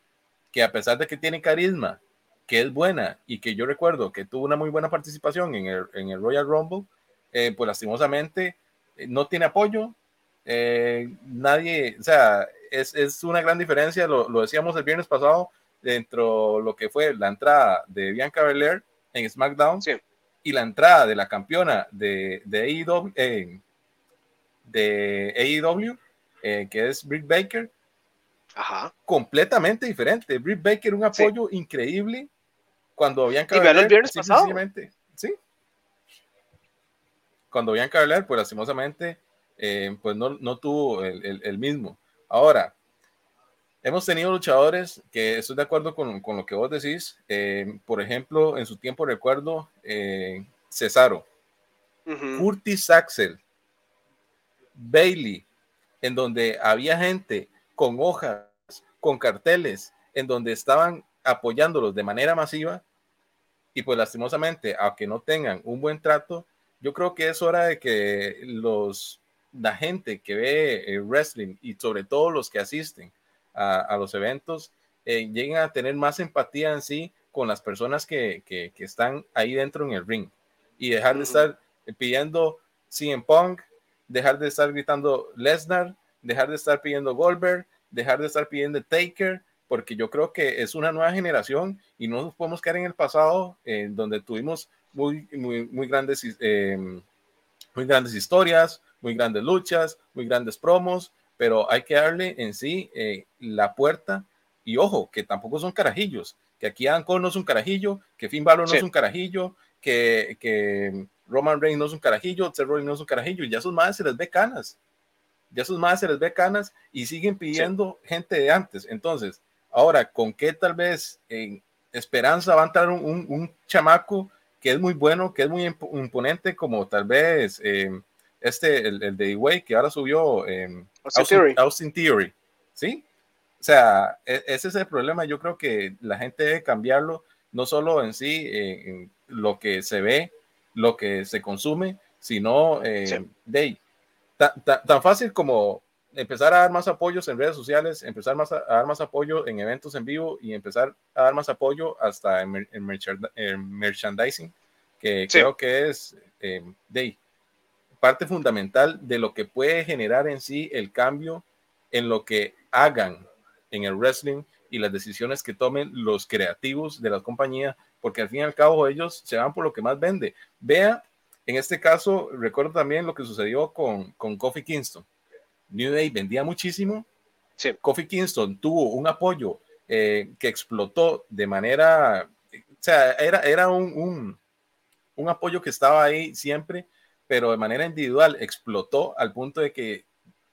que a pesar de que tiene carisma, que es buena y que yo recuerdo que tuvo una muy buena participación en el, en el Royal Rumble, eh, pues lastimosamente eh, no tiene apoyo. nadie, o sea, es, es, una gran diferencia, lo, lo, decíamos el viernes pasado, dentro de lo que fue la entrada de Bianca Belair en SmackDown y la entrada de la campeona de, de AEW. de AEW eh, que es Britt Baker, Ajá. completamente diferente. Britt Baker, un apoyo increíble cuando el viernes pasado. Sí. Cuando que hablar, pues lastimosamente, eh, pues no, no tuvo el, el, mismo. Ahora, hemos tenido luchadores que estoy de acuerdo con, con lo que vos decís. Eh, por ejemplo, en su tiempo recuerdo Cesaro, Curtis Axel, Bailey, en donde había gente con hojas, con carteles, en donde estaban apoyándolos de manera masiva y pues lastimosamente, aunque no tengan un buen trato, yo creo que es hora de que los, la gente que ve eh, wrestling y sobre todo los que asisten a, los eventos eh, lleguen a tener más empatía en sí con las personas que, que, están ahí dentro en el ring. Y dejar de estar pidiendo CM Punk, dejar de estar gritando Lesnar, dejar de estar pidiendo Goldberg, dejar de estar pidiendo Taker, porque yo creo que es una nueva generación y no nos podemos quedar en el pasado, en donde tuvimos muy, muy, muy, grandes, em, muy grandes historias, muy grandes luchas, muy grandes promos, pero hay que darle en sí eh, la puerta y ojo, que tampoco son carajillos, que aquí Anko no es un carajillo, que Finn Balor no es un carajillo, que, que Roman Reigns no es un carajillo, Seth Rollins no es un carajillo, y ya sus madres se les ve canas. Ya sus madres se les ve canas y siguen pidiendo gente de antes. Entonces, ahora, ¿con qué tal vez en esperanza va a entrar un, chamaco que es muy bueno, que es muy imponente, como tal vez em, este, el, de Way, que ahora subió eh, Austin, Theory. ¿Sí? O sea, e, ese es el problema. Yo creo que la gente debe cambiarlo, no solo en sí, en lo que se ve, lo que se consume, sino eh, de tan, fácil como empezar a dar más apoyos en redes sociales, empezar más a, dar más apoyo en eventos en vivo y empezar a dar más apoyo hasta en, merchandising, que creo que es eh, de, parte fundamental de lo que puede generar en sí el cambio en lo que hagan en el wrestling y las decisiones que tomen los creativos de la compañía, porque al fin y al cabo ellos se van por lo que más vende. Vea, en este caso, recuerdo también lo que sucedió con, con Kofi Kingston. New Day vendía muchísimo. Sí. Kofi Kingston tuvo un apoyo eh, que explotó de manera, o sea, era, era un, un, un apoyo que estaba ahí siempre, pero de manera individual explotó al punto de que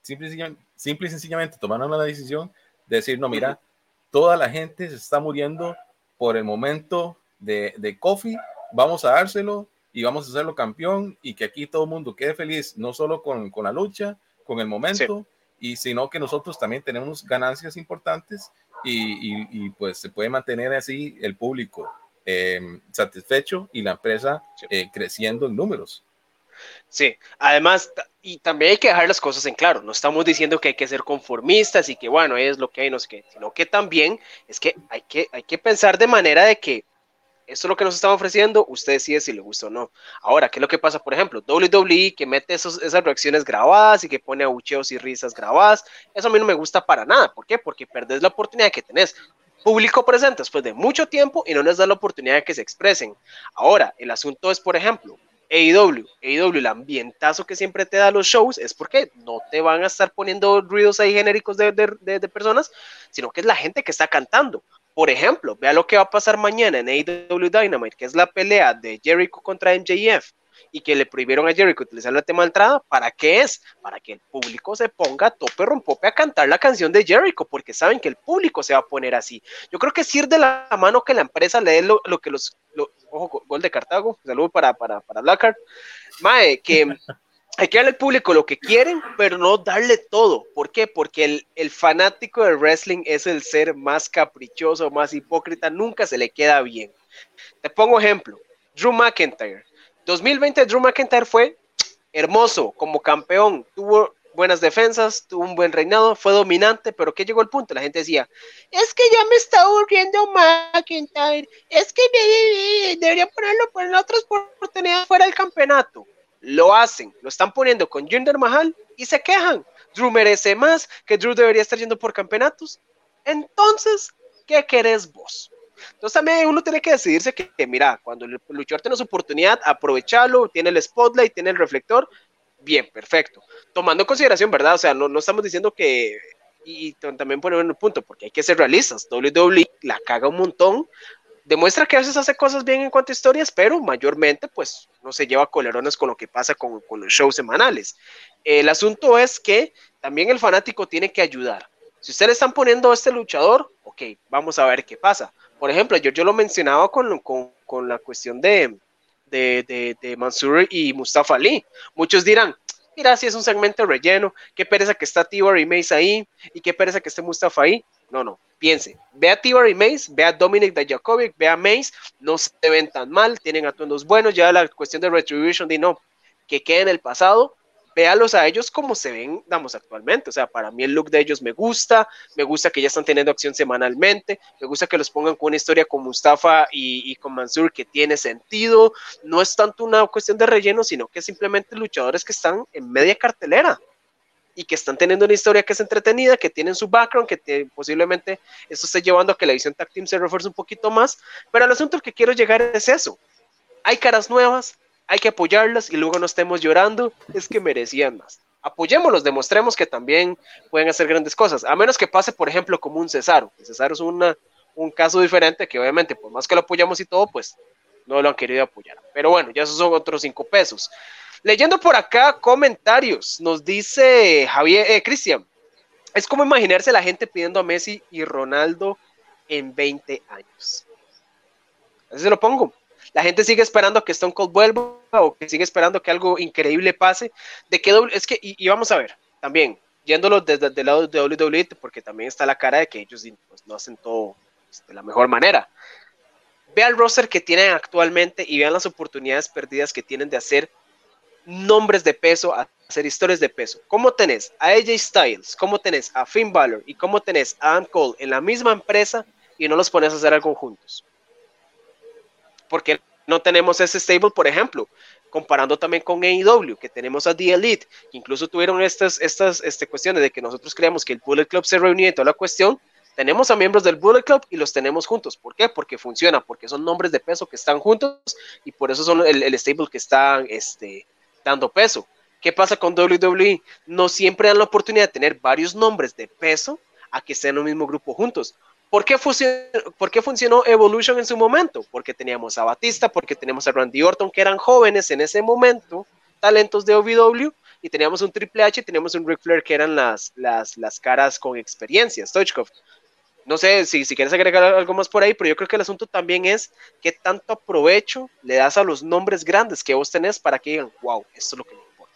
simple y, simple y sencillamente tomaron la decisión de decir, no, mira, toda la gente se está muriendo por el momento de, de Kofi, vamos a dárselo y vamos a hacerlo campeón y que aquí todo el mundo quede feliz, no solo con, con la lucha, con el momento, y sino que nosotros también tenemos ganancias importantes y, y, pues se puede mantener así el público em, satisfecho y la empresa eh, creciendo en números. Sí, además, y también hay que dejar las cosas en claro, no estamos diciendo que hay que ser conformistas y que bueno, es lo que hay, no sé qué, sino que también es que hay que, hay que pensar de manera de que esto es lo que nos están ofreciendo, usted decide si le gusta o no. Ahora, ¿qué es lo que pasa? Por ejemplo, WWE que mete esas reacciones grabadas y que pone abucheos y risas grabadas, eso a mí no me gusta para nada. ¿Por qué? Porque perdés la oportunidad que tenés público presente después de mucho tiempo y no les da la oportunidad de que se expresen. Ahora, el asunto es, por ejemplo, AEW, AEW, el ambientazo que siempre te da los shows es porque no te van a estar poniendo ruidos ahí genéricos de personas, sino que es la gente que está cantando. Por ejemplo, vea lo que va a pasar mañana en AEW Dynamite, que es la pelea de Jericho contra MJF y que le prohibieron a Jericho utilizar la tema entrada. ¿Para qué es? Para que el público se ponga tope rompope a cantar la canción de Jericho, porque saben que el público se va a poner así. Yo creo que ir de la mano que la empresa le dé lo, que los, ojo, gol de Cartago, saludo para, para, para Mae, que hay que darle al público lo que quieren, pero no darle todo. ¿Por qué? Porque el, fanático del wrestling es el ser más caprichoso, más hipócrita, nunca se le queda bien. Te pongo ejemplo, Drew McIntyre. 2020 Drew McIntyre fue hermoso como campeón, tuvo buenas defensas, tuvo un buen reinado, fue dominante, pero ¿qué llegó el punto? La gente decía, es que ya me está aburriendo McIntyre, es que debería ponerlo por en otras oportunidades fuera del campeonato lo hacen, lo están poniendo con Jinder Mahal y se quejan. Drew merece más, que Drew debería estar yendo por campeonatos. Entonces, ¿qué querés vos? Entonces también uno tiene que decidirse que, mira, cuando el luchador tiene su oportunidad, aprovecharlo, tiene el spotlight, tiene el reflector, bien, perfecto. Tomando en consideración, ¿verdad? O sea, no, no estamos diciendo que, y también poner un punto, porque hay que ser realistas, WWE la caga un montón, demuestra que a veces hace cosas bien en cuanto a historias, pero mayormente pues no se lleva colerones con lo que pasa con, los shows semanales. El asunto es que también el fanático tiene que ayudar. Si ustedes están poniendo a este luchador, ok, vamos a ver qué pasa. Por ejemplo, yo, yo lo mencionaba con, con, la cuestión de, de, de, Mansur y Mustafa Ali. Muchos dirán, mira, si es un segmento relleno, qué pereza que está Tibar y Mace ahí, y qué pereza que esté Mustafa ahí. No, no, piense, ve a Tibar y Mace, ve a Dominic Dajakovic, ve a Mace, no se ven tan mal, tienen atuendos buenos, ya la cuestión de Retribution, de no, que quede en el pasado, véalos a ellos como se ven, damos actualmente, o sea, para mí el look de ellos me gusta, me gusta que ya están teniendo acción semanalmente, me gusta que los pongan con una historia con Mustafa y, y con Mansur que tiene sentido, no es tanto una cuestión de relleno, sino que simplemente luchadores que están en media cartelera, y que están teniendo una historia que es entretenida, que tienen su background, que posiblemente esto esté llevando a que la edición Tag Team se refuerce un poquito más, pero el asunto al que quiero llegar es eso. Hay caras nuevas, hay que apoyarlas y luego no estemos llorando, es que merecían más. Apoyémoslos, demostremos que también pueden hacer grandes cosas, a menos que pase, por ejemplo, como un Cesaro. Cesaro es una, un caso diferente que obviamente, por más que lo apoyamos y todo, pues no lo han querido apoyar. Pero bueno, ya esos son otros cinco pesos. Leyendo por acá comentarios, nos dice Javier, eh, Cristian, es como imaginarse la gente pidiendo a Messi y Ronaldo en 20 años. Así se lo pongo. La gente sigue esperando que Stone Cold vuelva o que sigue esperando que algo increíble pase. De que es que, y, vamos a ver, también, yéndolo desde el lado de WWE, porque también está la cara de que ellos pues, no hacen todo pues, de la mejor manera. Vean el roster que tienen actualmente y vean las oportunidades perdidas que tienen de hacer nombres de peso, a hacer historias de peso. ¿Cómo tenés a AJ Styles? ¿Cómo tenés a Finn Balor? ¿Y cómo tenés a Adam Cole en la misma empresa y no los pones a hacer algo juntos? Porque no tenemos ese stable, por ejemplo, comparando también con AEW, que tenemos a The Elite, que incluso tuvieron estas, estas este, cuestiones de que nosotros creemos que el Bullet Club se reunía y toda la cuestión. Tenemos a miembros del Bullet Club y los tenemos juntos. ¿Por qué? Porque funciona, porque son nombres de peso que están juntos y por eso son el, el stable que están este, dando peso. ¿Qué pasa con WWE? No siempre dan la oportunidad de tener varios nombres de peso a que estén en un mismo grupo juntos. ¿Por qué, funcionó, Evolution en su momento? Porque teníamos a Batista, porque teníamos a Randy Orton, que eran jóvenes en ese momento, talentos de OVW, y teníamos un Triple H y teníamos un Ric Flair, que eran las, las, las caras con experiencia, Stoichkov. No sé si, si quieres agregar algo más por ahí, pero yo creo que el asunto también es qué tanto aprovecho le das a los nombres grandes que vos tenés para que digan, wow, esto es lo que me importa.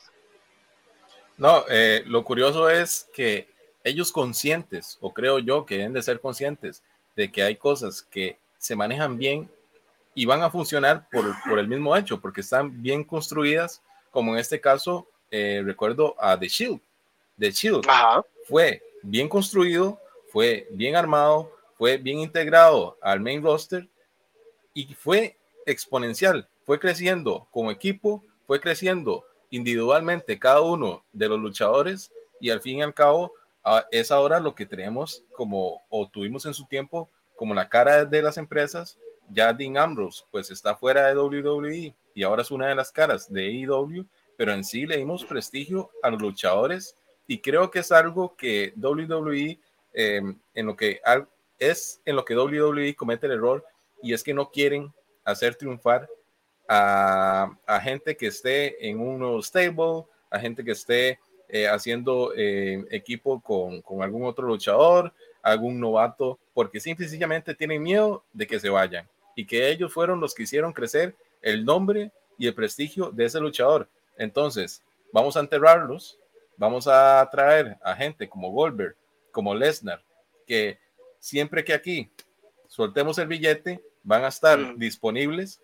No, eh, lo curioso es que ellos conscientes, o creo yo que deben de ser conscientes, de que hay cosas que se manejan bien y van a funcionar por, por el mismo hecho, porque están bien construidas, como en este caso, eh, recuerdo a The Shield. The Shield fue bien construido, fue bien armado, fue bien integrado al main roster y fue exponencial, fue creciendo como equipo, fue creciendo individualmente cada uno de los luchadores y al fin y al cabo es ahora lo que tenemos como o tuvimos en su tiempo como la cara de las empresas. Ya Dean Ambrose pues está fuera de WWE y ahora es una de las caras de AEW, pero en sí le dimos prestigio a los luchadores y creo que es algo que WWE em, en lo que es en lo que WWE comete el error y es que no quieren hacer triunfar a, gente que esté en un nuevo stable, a gente que esté eh, haciendo eh, equipo con, con algún otro luchador, algún novato, porque sencillamente tienen miedo de que se vayan y que ellos fueron los que hicieron crecer el nombre y el prestigio de ese luchador. Entonces, vamos a enterrarlos, vamos a traer a gente como Goldberg, como Lesnar, que siempre que aquí soltemos el billete, van a estar mm. disponibles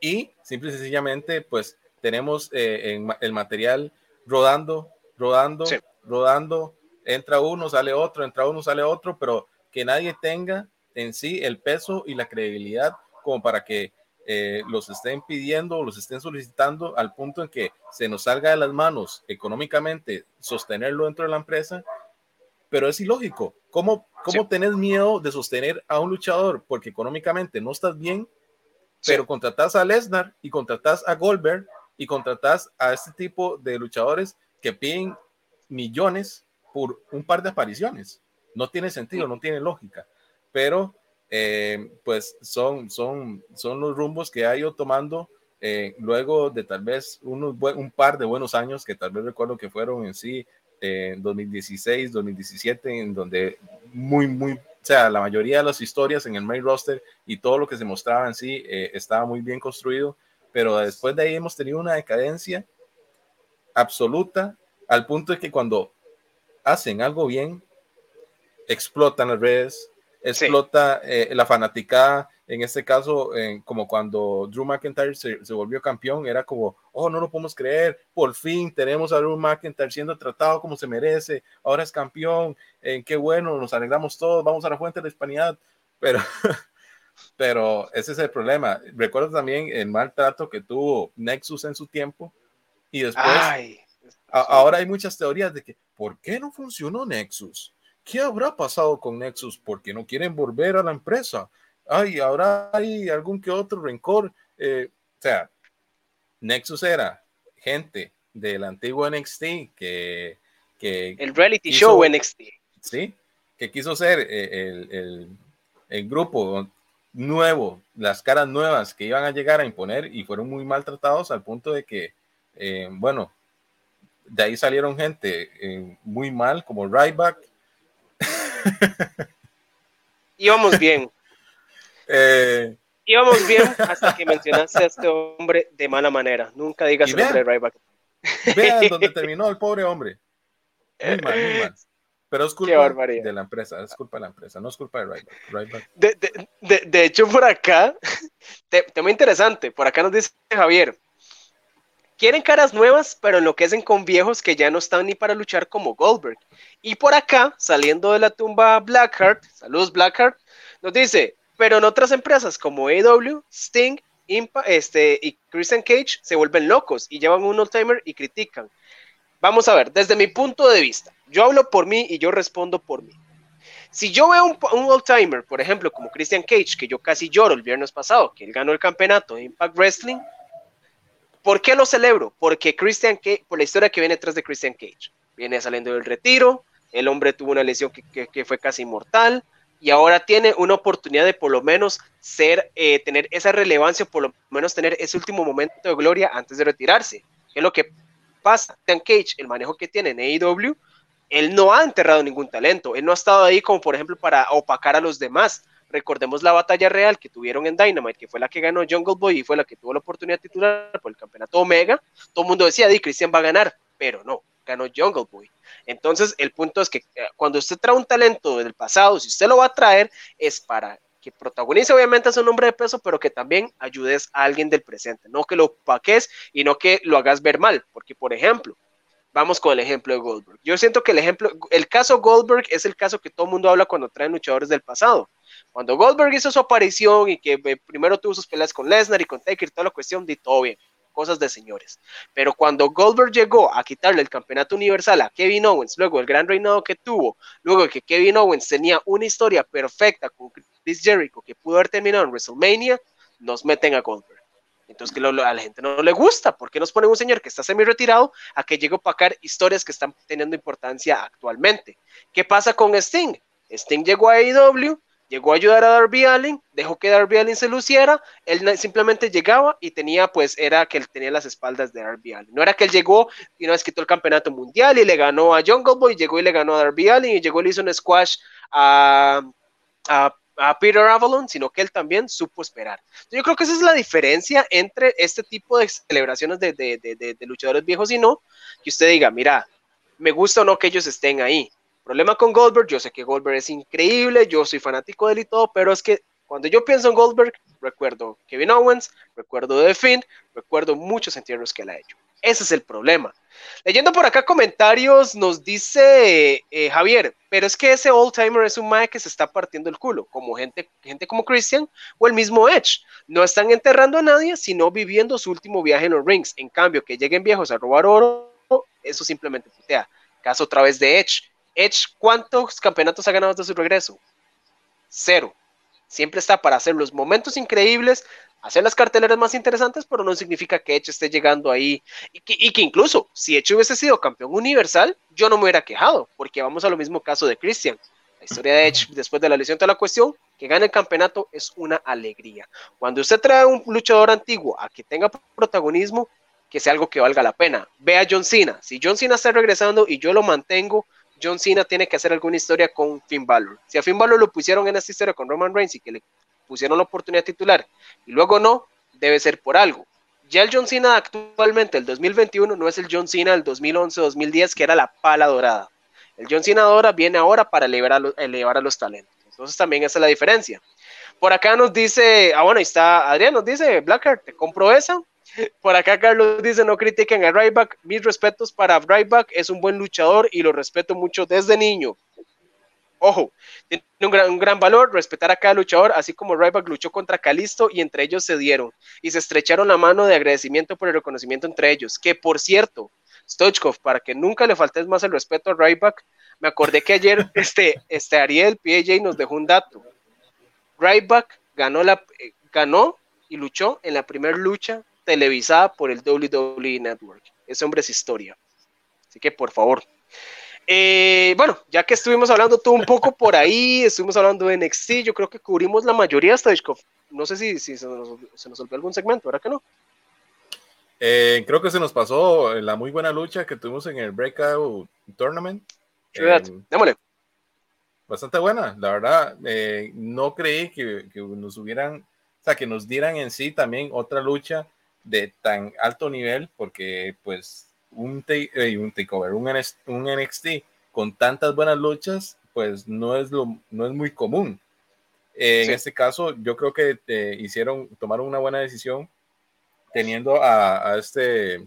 y simple y sencillamente, pues tenemos eh, el material rodando, rodando, rodando, entra uno, sale otro, entra uno, sale otro, pero que nadie tenga en sí el peso y la credibilidad como para que eh, los estén pidiendo, los estén solicitando al punto en que se nos salga de las manos económicamente sostenerlo dentro de la empresa, pero es ilógico. ¿Cómo, cómo tenés miedo de sostener a un luchador? Porque económicamente no estás bien, pero contratás a Lesnar y contratás a Goldberg y contratás a este tipo de luchadores que piden millones por un par de apariciones. No tiene sentido, no tiene lógica pero eh, pues son, son, son los rumbos que ha ido tomando eh, luego de tal vez unos, un par de buenos años que tal vez recuerdo que fueron en sí en 2016, 2017, en donde muy, muy, o sea, la mayoría de las historias en el main roster y todo lo que se mostraba en sí eh, estaba muy bien construido, pero después de ahí hemos tenido una decadencia absoluta al punto de que cuando hacen algo bien, explotan las redes, explota eh, la fanaticada, en este caso, como cuando Drew McIntyre se, volvió campeón, era como, oh, no lo podemos creer, por fin tenemos a Drew McIntyre siendo tratado como se merece, ahora es campeón, en qué bueno, nos alegramos todos, vamos a la fuente de la hispanidad, pero, pero ese es el problema. Recuerdo también el maltrato que tuvo Nexus en su tiempo y después... ahora hay muchas teorías de que, ¿por qué no funcionó Nexus? ¿Qué habrá pasado con Nexus? Porque no quieren volver a la empresa. Ay, ahora hay algún que otro rencor. Eh, o sea, Nexus era gente del antiguo NXT que... que el reality show NXT. Sí, que quiso ser eh, el, el, grupo nuevo, las caras nuevas que iban a llegar a imponer y fueron muy maltratados al punto de que, eh, bueno, de ahí salieron gente muy mal como Ryback, Íbamos bien. Eh, Íbamos bien hasta que mencionaste a este hombre de mala manera. Nunca digas el nombre de Ryback. Vean donde terminó el pobre hombre. Muy mal, muy mal. Pero es culpa de la empresa, es culpa de la empresa, no es culpa de Ryback. De, hecho, por acá, tema interesante, por acá nos dice Javier, quieren caras nuevas, pero enloquecen con viejos que ya no están ni para luchar como Goldberg. Y por acá, saliendo de la tumba Blackheart, saludos Blackheart, nos dice, pero en otras empresas como AW, Sting, Impa, este, y Christian Cage se vuelven locos y llevan un old-timer y critican. Vamos a ver, desde mi punto de vista, yo hablo por mí y yo respondo por mí. Si yo veo un, un old-timer, por ejemplo, como Christian Cage, que yo casi lloro el viernes pasado, que él ganó el campeonato de Impact Wrestling, ¿Por qué lo celebro? Porque Christian Cage, por la historia que viene detrás de Christian Cage. Viene saliendo del retiro, el hombre tuvo una lesión que, fue casi mortal y ahora tiene una oportunidad de por lo menos ser, eh, tener esa relevancia, por lo menos tener ese último momento de gloria antes de retirarse. ¿Qué es lo que pasa? Christian Cage, el manejo que tiene en AEW, él no ha enterrado ningún talento, él no ha estado ahí como por ejemplo para opacar a los demás Recordemos la batalla real que tuvieron en Dynamite, que fue la que ganó Jungle Boy y fue la que tuvo la oportunidad de titular por el campeonato Omega. Todo el mundo decía, Di, Christian va a ganar, pero no, ganó Jungle Boy. Entonces, el punto es que eh, cuando usted trae un talento del pasado, si usted lo va a traer, es para que protagonice obviamente a su nombre de peso, pero que también ayudes a alguien del presente, no que lo paques y no que lo hagas ver mal, porque por ejemplo, vamos con el ejemplo de Goldberg. Yo siento que el ejemplo, el caso Goldberg es el caso que todo el mundo habla cuando traen luchadores del pasado. Cuando Goldberg hizo su aparición y que eh, primero tuvo sus peleas con Lesnar y con Taker y toda la cuestión, de todo bien cosas de señores. Pero cuando Goldberg llegó a quitarle el campeonato universal a Kevin Owens, luego el gran reinado que tuvo, luego que Kevin Owens tenía una historia perfecta con Chris Jericho que pudo haber terminado en WrestleMania, nos meten a Goldberg. Entonces, que a la gente no le gusta. ¿Por qué nos ponen un señor que está semi retirado a que llegue a opacar historias que están teniendo importancia actualmente? ¿Qué pasa con Sting? Sting llegó a AEW, llegó a ayudar a Darby Allin, dejó que Darby Allin se luciera, él simplemente llegaba y tenía, pues, era que él tenía las espaldas de Darby Allin. No era que él llegó y no vez quitó el campeonato mundial y le ganó a Jungle Boy, llegó y le ganó a Darby Allin y llegó y le hizo un squash a, a, Peter Avalon, sino que él también supo esperar. Yo creo que esa es la diferencia entre este tipo de celebraciones de, de, de, de luchadores viejos y no, que usted diga, mira, me gusta o no que ellos estén ahí Problema con Goldberg, yo sé que Goldberg es increíble, yo soy fanático de él y todo, pero es que cuando yo pienso en Goldberg, recuerdo Kevin Owens, recuerdo The Finn, recuerdo muchos entierros que él ha hecho. Ese es el problema. Leyendo por acá comentarios, nos dice eh, Javier, pero es que ese old timer es un mae que se está partiendo el culo, como gente, gente como Christian o el mismo Edge. No están enterrando a nadie, sino viviendo su último viaje en los rings. En cambio, que lleguen viejos a robar oro, eso simplemente putea. Caso otra vez de Edge. Edge, ¿cuántos campeonatos ha ganado desde su regreso? Cero. Siempre está para hacer los momentos increíbles, hacer las carteleras más interesantes, pero no significa que Edge esté llegando ahí. Y que, incluso, si Edge hubiese sido campeón universal, yo no me hubiera quejado, porque vamos a lo mismo caso de Christian. La historia de Edge después de la lesión de la cuestión, que gane el campeonato es una alegría. Cuando usted trae un luchador antiguo a que tenga protagonismo, que sea algo que valga la pena. Ve a John Cena. Si John Cena está regresando y yo lo mantengo, John Cena tiene que hacer alguna historia con Finn Balor. Si a Finn Balor lo pusieron en esta historia con Roman Reigns y que le pusieron la oportunidad titular y luego no, debe ser por algo. Ya el John Cena actualmente, el 2021, no es el John Cena del 2011-2010, que era la pala dorada. El John Cena ahora viene ahora para elevar a, los, elevar a los talentos. Entonces también esa es la diferencia. Por acá nos dice, ah bueno, ahí está Adrián, nos dice, Blackheart, te compro esa. Por acá Carlos dice, no critiquen a Ryback. Mis respetos para Ryback, es un buen luchador y lo respeto mucho desde niño. Ojo, tiene un gran, gran valor respetar a cada luchador, así como Ryback luchó contra Calisto y entre ellos se dieron y se estrecharon la mano de agradecimiento por el reconocimiento entre ellos. Que por cierto, Stoichkov, para que nunca le faltes más el respeto a Ryback, me acordé que ayer este, este Ariel PJ nos dejó un dato. Ryback ganó, la, eh, ganó y luchó en la primera lucha televisada por el WWE Network. Ese hombre es historia. Así que por favor. Eh, bueno, ya que estuvimos hablando todo un poco por ahí, estuvimos hablando de NXT, yo creo que cubrimos la mayoría hasta No sé si, si se, nos, se, nos, olvidó algún segmento, ¿verdad que no? Eh, creo que se nos pasó la muy buena lucha que tuvimos en el Breakout Tournament. Eh, Démosle. Bastante buena, la verdad. no creí que, que, nos hubieran, o sea, que nos dieran en sí también otra lucha de tan alto nivel, porque pues un, eh, un takeover, un, un NXT con tantas buenas luchas, pues no es, lo, no es muy común. en este caso, yo creo que eh, hicieron, tomaron una buena decisión teniendo a, este,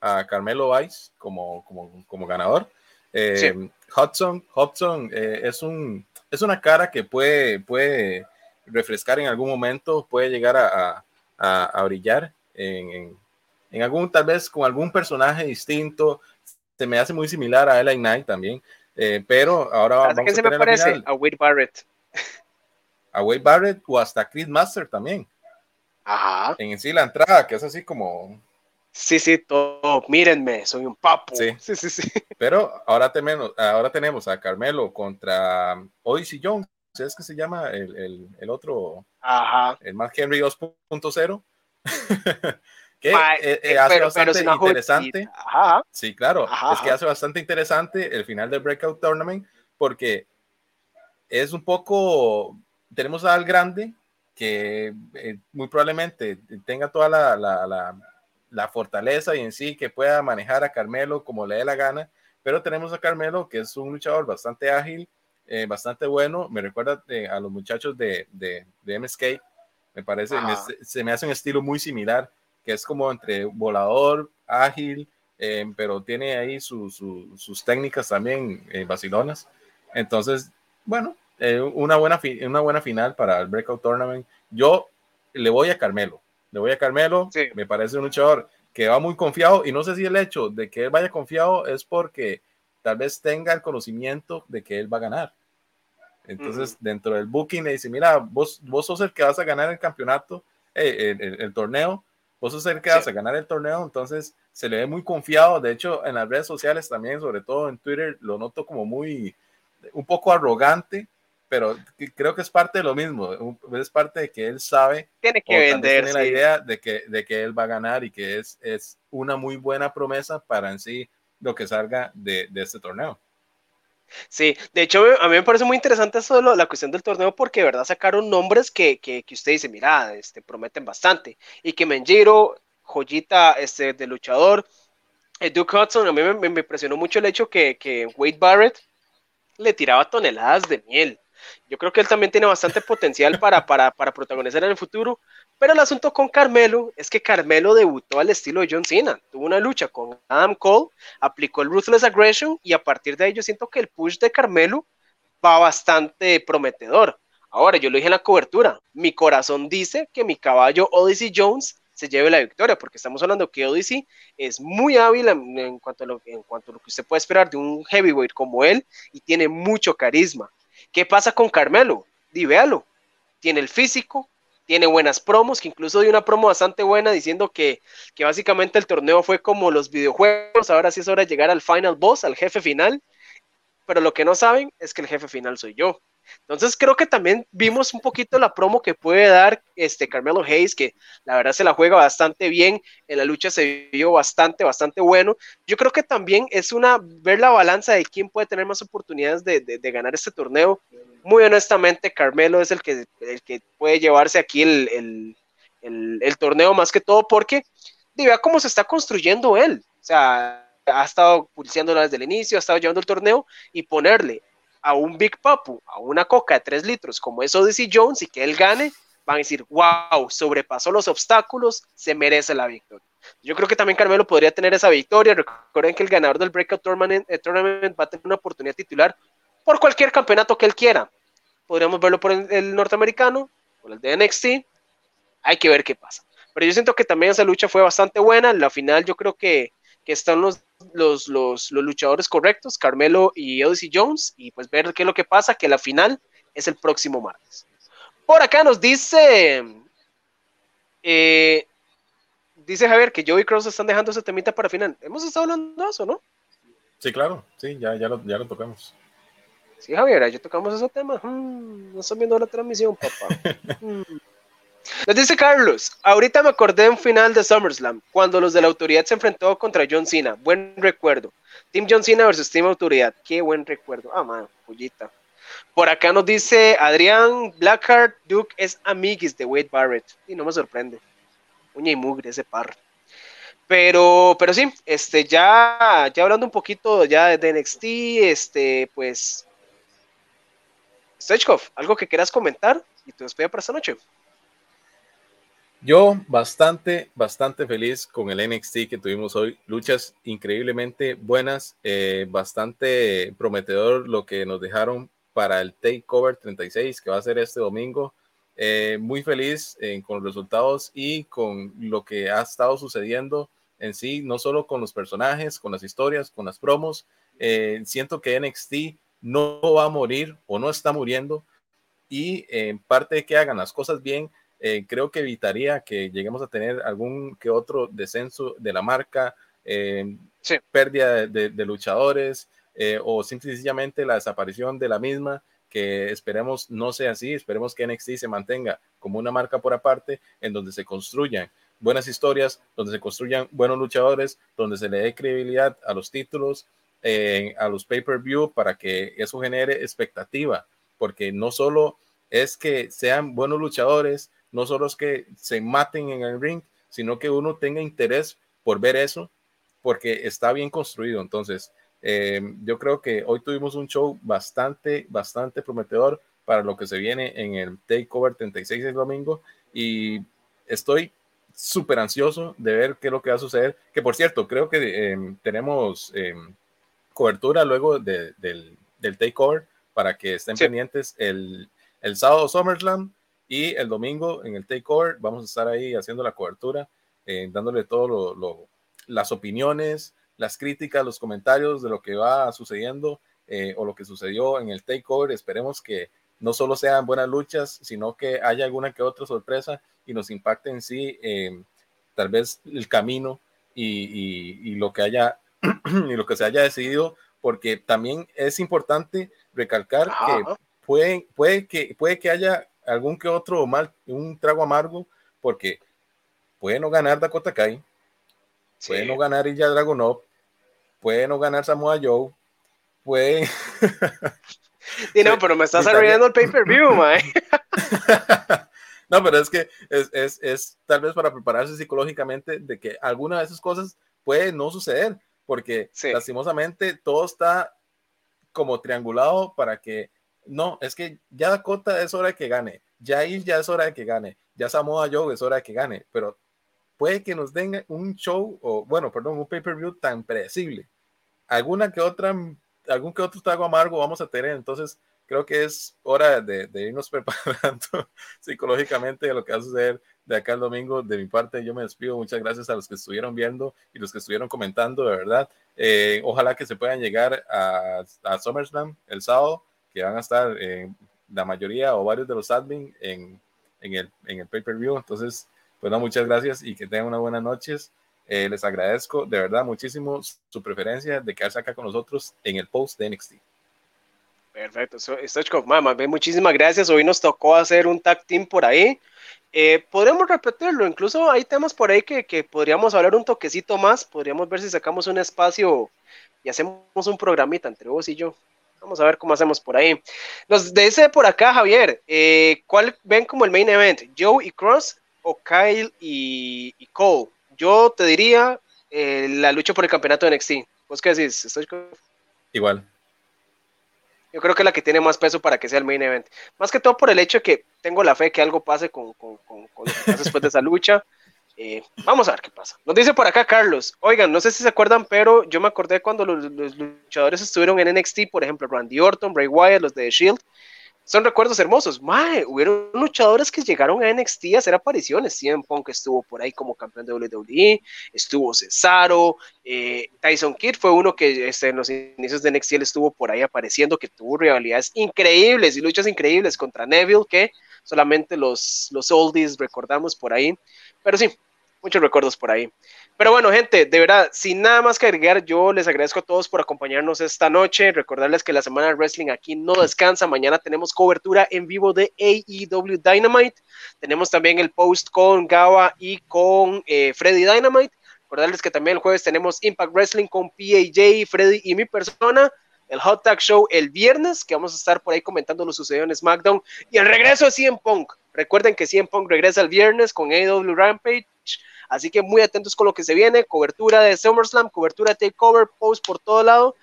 a Carmelo Vice como, como, como ganador. Eh, Hudson, Hudson es, un, es una cara que puede, puede refrescar en algún momento, puede llegar a, a, a brillar en, en, algún, tal vez con algún personaje distinto. Se me hace muy similar a LA Knight también. Eh, pero ahora vamos a se me parece? A Wade Barrett. A Wade Barrett o hasta Chris Master también. Ajá. En sí la entrada, que es así como. Sí, sí, todo. Mírenme, soy un papo. Sí, sí, sí. Pero ahora tenemos, ahora tenemos a Carmelo contra Odyssey Jones, ¿es que se llama el, el, el otro? Ajá. El Mark Henry 2.0. que eh, eh, hace bastante interesante. Sí, claro, es que hace bastante interesante el final del Breakout Tournament porque es un poco, tenemos al grande que eh, muy probablemente tenga toda la, la, la, fortaleza y en sí que pueda manejar a Carmelo como le dé la gana, pero tenemos a Carmelo que es un luchador bastante ágil, eh, bastante bueno. Me recuerda a los muchachos de, de, de MSK. Me parece, se me hace un estilo muy similar, que es como entre volador, ágil, pero tiene ahí sus técnicas también vacilonas. Entonces, bueno, una, buena una buena final para el Breakout Tournament. Yo le voy a Carmelo. Le voy a Carmelo. Me parece un luchador que va muy confiado y no sé si el hecho de que él vaya confiado es porque tal vez tenga el conocimiento de que él va a ganar. Entonces, dentro del booking le dice, mira, vos, vos sos el que vas a ganar el campeonato, eh, el, torneo, vos sos el que vas a ganar el torneo, entonces se le ve muy confiado. De hecho, en las redes sociales también, sobre todo en Twitter, lo noto como muy, un poco arrogante, pero creo que es parte de lo mismo, es parte de que él sabe, tiene que vender, tiene la idea de que, de que él va a ganar y que es, es una muy buena promesa para en sí lo que salga de, de este torneo. Sí, de hecho a mí me parece muy interesante eso la cuestión del torneo porque de verdad sacaron nombres que, que, que usted dice, mira, este, prometen bastante y que Menjiro, joyita este, de luchador, eh, Duke Hudson, a mí me, impresionó mucho el hecho que, que Wade Barrett le tiraba toneladas de miel. Yo creo que él también tiene bastante potencial para, para, para, protagonizar en el futuro, pero el asunto con Carmelo es que Carmelo debutó al estilo de John Cena, tuvo una lucha con Adam Cole, aplicó el Ruthless Aggression y a partir de ahí yo siento que el push de Carmelo va bastante prometedor. Ahora, yo lo dije en la cobertura, mi corazón dice que mi caballo Odyssey Jones se lleve la victoria, porque estamos hablando que Odyssey es muy hábil en, cuanto a lo, en cuanto lo que usted puede esperar de un heavyweight como él y tiene mucho carisma. ¿Qué pasa con Carmelo? Di. Tiene el físico, tiene buenas promos, que incluso dio una promo bastante buena diciendo que, que básicamente el torneo fue como los videojuegos, ahora sí es hora de llegar al final boss, al jefe final, pero lo que no saben es que el jefe final soy yo. Entonces creo que también vimos un poquito la promo que puede dar este Carmelo Hayes, que la verdad se la juega bastante bien, en la lucha se vio bastante, bastante bueno. Yo creo que también es una, ver la balanza de quién puede tener más oportunidades de, de, ganar este torneo. Muy honestamente, Carmelo es el que, el que puede llevarse aquí el, el, el, torneo más que todo porque vea cómo se está construyendo él. O sea, ha estado pulseando desde el inicio, ha estado llevando el torneo y ponerle a un Big Papu, a una coca de 3 litros como es Odyssey Jones y que él gane, van a decir, wow, sobrepasó los obstáculos, se merece la victoria. Yo creo que también Carmelo podría tener esa victoria. Recuerden que el ganador del Breakout Tournament, eh, va a tener una oportunidad titular por cualquier campeonato que él quiera. Podríamos verlo por el, norteamericano, por el de NXT. Hay que ver qué pasa. Pero yo siento que también esa lucha fue bastante buena. En la final yo creo que, que están los los, los, luchadores correctos, Carmelo y Odyssey Jones, y pues ver qué es lo que pasa, que la final es el próximo martes. Por acá nos dice, eh, dice Javier que Joey Cross están dejando ese temita para final. Hemos estado hablando de eso, ¿no? Sí, claro, sí, ya, ya, lo, ya lo tocamos. Sí, Javier, ya tocamos ese tema. Mm, no están viendo la transmisión, papá. Mm. Nos dice Carlos, ahorita me acordé de un final de SummerSlam, cuando los de la autoridad se enfrentó contra John Cena. Buen recuerdo. Team John Cena versus Team Autoridad. Qué buen recuerdo. Ah, man, pollita. Por acá nos dice Adrián Blackheart, Duke es amiguis de Wade Barrett. Y no me sorprende. Uña y mugre ese par. Pero, pero sí, este, ya, ya hablando un poquito ya de NXT, este, pues. Stoichkov, ¿algo que quieras comentar? Y te despido para esta noche. Yo bastante, bastante feliz con el NXT que tuvimos hoy. Luchas increíblemente buenas, eh, bastante prometedor lo que nos dejaron para el Takeover 36 que va a ser este domingo. Eh, muy feliz eh, con los resultados y con lo que ha estado sucediendo en sí, no solo con los personajes, con las historias, con las promos. siento que NXT no va a morir o no está muriendo. Y en parte de que hagan las cosas bien, eh, creo que evitaría que lleguemos a tener algún que otro descenso de la marca, eh, pérdida de, luchadores eh, o sencillamente la desaparición de la misma, que esperemos no sea así, esperemos que NXT se mantenga como una marca por aparte en donde se construyan buenas historias, donde se construyan buenos luchadores, donde se le dé credibilidad a los títulos, a los pay-per-view para que eso genere expectativa, porque no solo es que sean buenos luchadores, no solo es que se maten en el ring, sino que uno tenga interés por ver eso, porque está bien construido. Entonces, Eh, yo creo que hoy tuvimos un show bastante, bastante prometedor para lo que se viene en el Takeover 36 el domingo y estoy súper ansioso de ver qué es lo que va a suceder. Que por cierto, creo que em, tenemos em, cobertura luego del, del, takeover para que estén pendientes el, el sábado SummerSlam y el domingo en el takeover. Vamos a estar ahí haciendo la cobertura, eh, dándole todo lo, las opiniones, las críticas, los comentarios de lo que va sucediendo eh, o lo que sucedió en el takeover. Esperemos que no solo sean buenas luchas, sino que haya alguna que otra sorpresa y nos impacte en sí, eh, tal vez el camino y, lo que haya y lo que se haya decidido, porque también es importante recalcar que puede, puede que puede que haya algún que otro mal, un trago amargo, porque puede no ganar Dakota Kai, puede no ganar Ilya Dragunov, puede no ganar Samoa Joe, puede Y no, pero me estás arruinando el pay-per-view, mae. No, pero es que es, es, es, tal vez para prepararse psicológicamente de que alguna de esas cosas puede no suceder, porque lastimosamente todo está como triangulado para que no, es que ya Dakota es hora de que gane, ya Ir ya es hora de que gane, ya Samoa Joe es hora de que gane, pero puede que nos den un show, o bueno, perdón, un pay-per-view tan predecible. Alguna que otra, algún que otro trago amargo vamos a tener, entonces creo que es hora de, irnos preparando psicológicamente de lo que va a suceder de acá el domingo. De mi parte, yo me despido. Muchas gracias a los que estuvieron viendo y los que estuvieron comentando, de verdad. Eh, ojalá que se puedan llegar a, a SummerSlam el sábado, que van a estar eh, la mayoría o varios de los admin en, en el, en el pay-per-view. Entonces, pues muchas gracias y que tengan una buena noches. Eh, les agradezco de verdad muchísimo su preferencia de quedarse acá con nosotros en el post de NXT. Perfecto, Stoichkov, mamá, muchísimas gracias. Hoy nos tocó hacer un tag team por ahí. Eh, repetirlo, incluso hay temas por ahí que, que, podríamos hablar un toquecito más. Podríamos ver si sacamos un espacio y hacemos un programita entre vos y yo. Vamos a ver cómo hacemos por ahí. Nos dice por acá, Javier, eh, ¿cuál ven como el main event? ¿Joe y Cross o Kyle y, Cole? Yo te diría eh, la lucha por el campeonato de NXT. ¿Vos qué decís? Igual. Yo creo que la que tiene más peso para que sea el main event. Más que todo por el hecho de que tengo la fe que algo pase con, con, después de esa lucha. Eh, vamos a ver qué pasa. Nos dice por acá Carlos. Oigan, no sé si se acuerdan, pero yo me acordé cuando los, los luchadores estuvieron en NXT, por ejemplo, Randy Orton, Bray Wyatt, los de The Shield son recuerdos hermosos. Mae, hubieron luchadores que llegaron a NXT a hacer apariciones. CM Punk estuvo por ahí como campeón de WWE, estuvo Cesaro, eh, Tyson Kidd fue uno que este, en los inicios de NXT estuvo por ahí apareciendo, que tuvo rivalidades increíbles y luchas increíbles contra Neville, que solamente los, los oldies recordamos por ahí. Pero sí, muchos recuerdos por ahí. Pero bueno, gente, de verdad, sin nada más que agregar, yo les agradezco a todos por acompañarnos esta noche. Recordarles que la semana de wrestling aquí no descansa. Mañana tenemos cobertura en vivo de AEW Dynamite. Tenemos también el post con Gawa y con eh, Freddy Dynamite. Recordarles que también el jueves tenemos Impact Wrestling con PAJ, Freddy y mi persona. El Hot Tag Show el viernes, que vamos a estar por ahí comentando lo sucedido en SmackDown. Y el regreso de CM Punk. Recuerden que CM Punk regresa el viernes con AEW Rampage Así que muy atentos con lo que se viene, cobertura de SummerSlam, cobertura de Takeover, post por todo lado.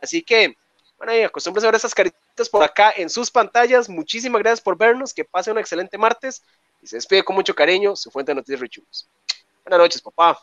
Así que, bueno, y acostúmbrense a ver esas caritas por acá en sus pantallas. Muchísimas gracias por vernos, que pase un excelente martes y se despide con mucho cariño su fuente de noticias Richus. Buenas noches, papá.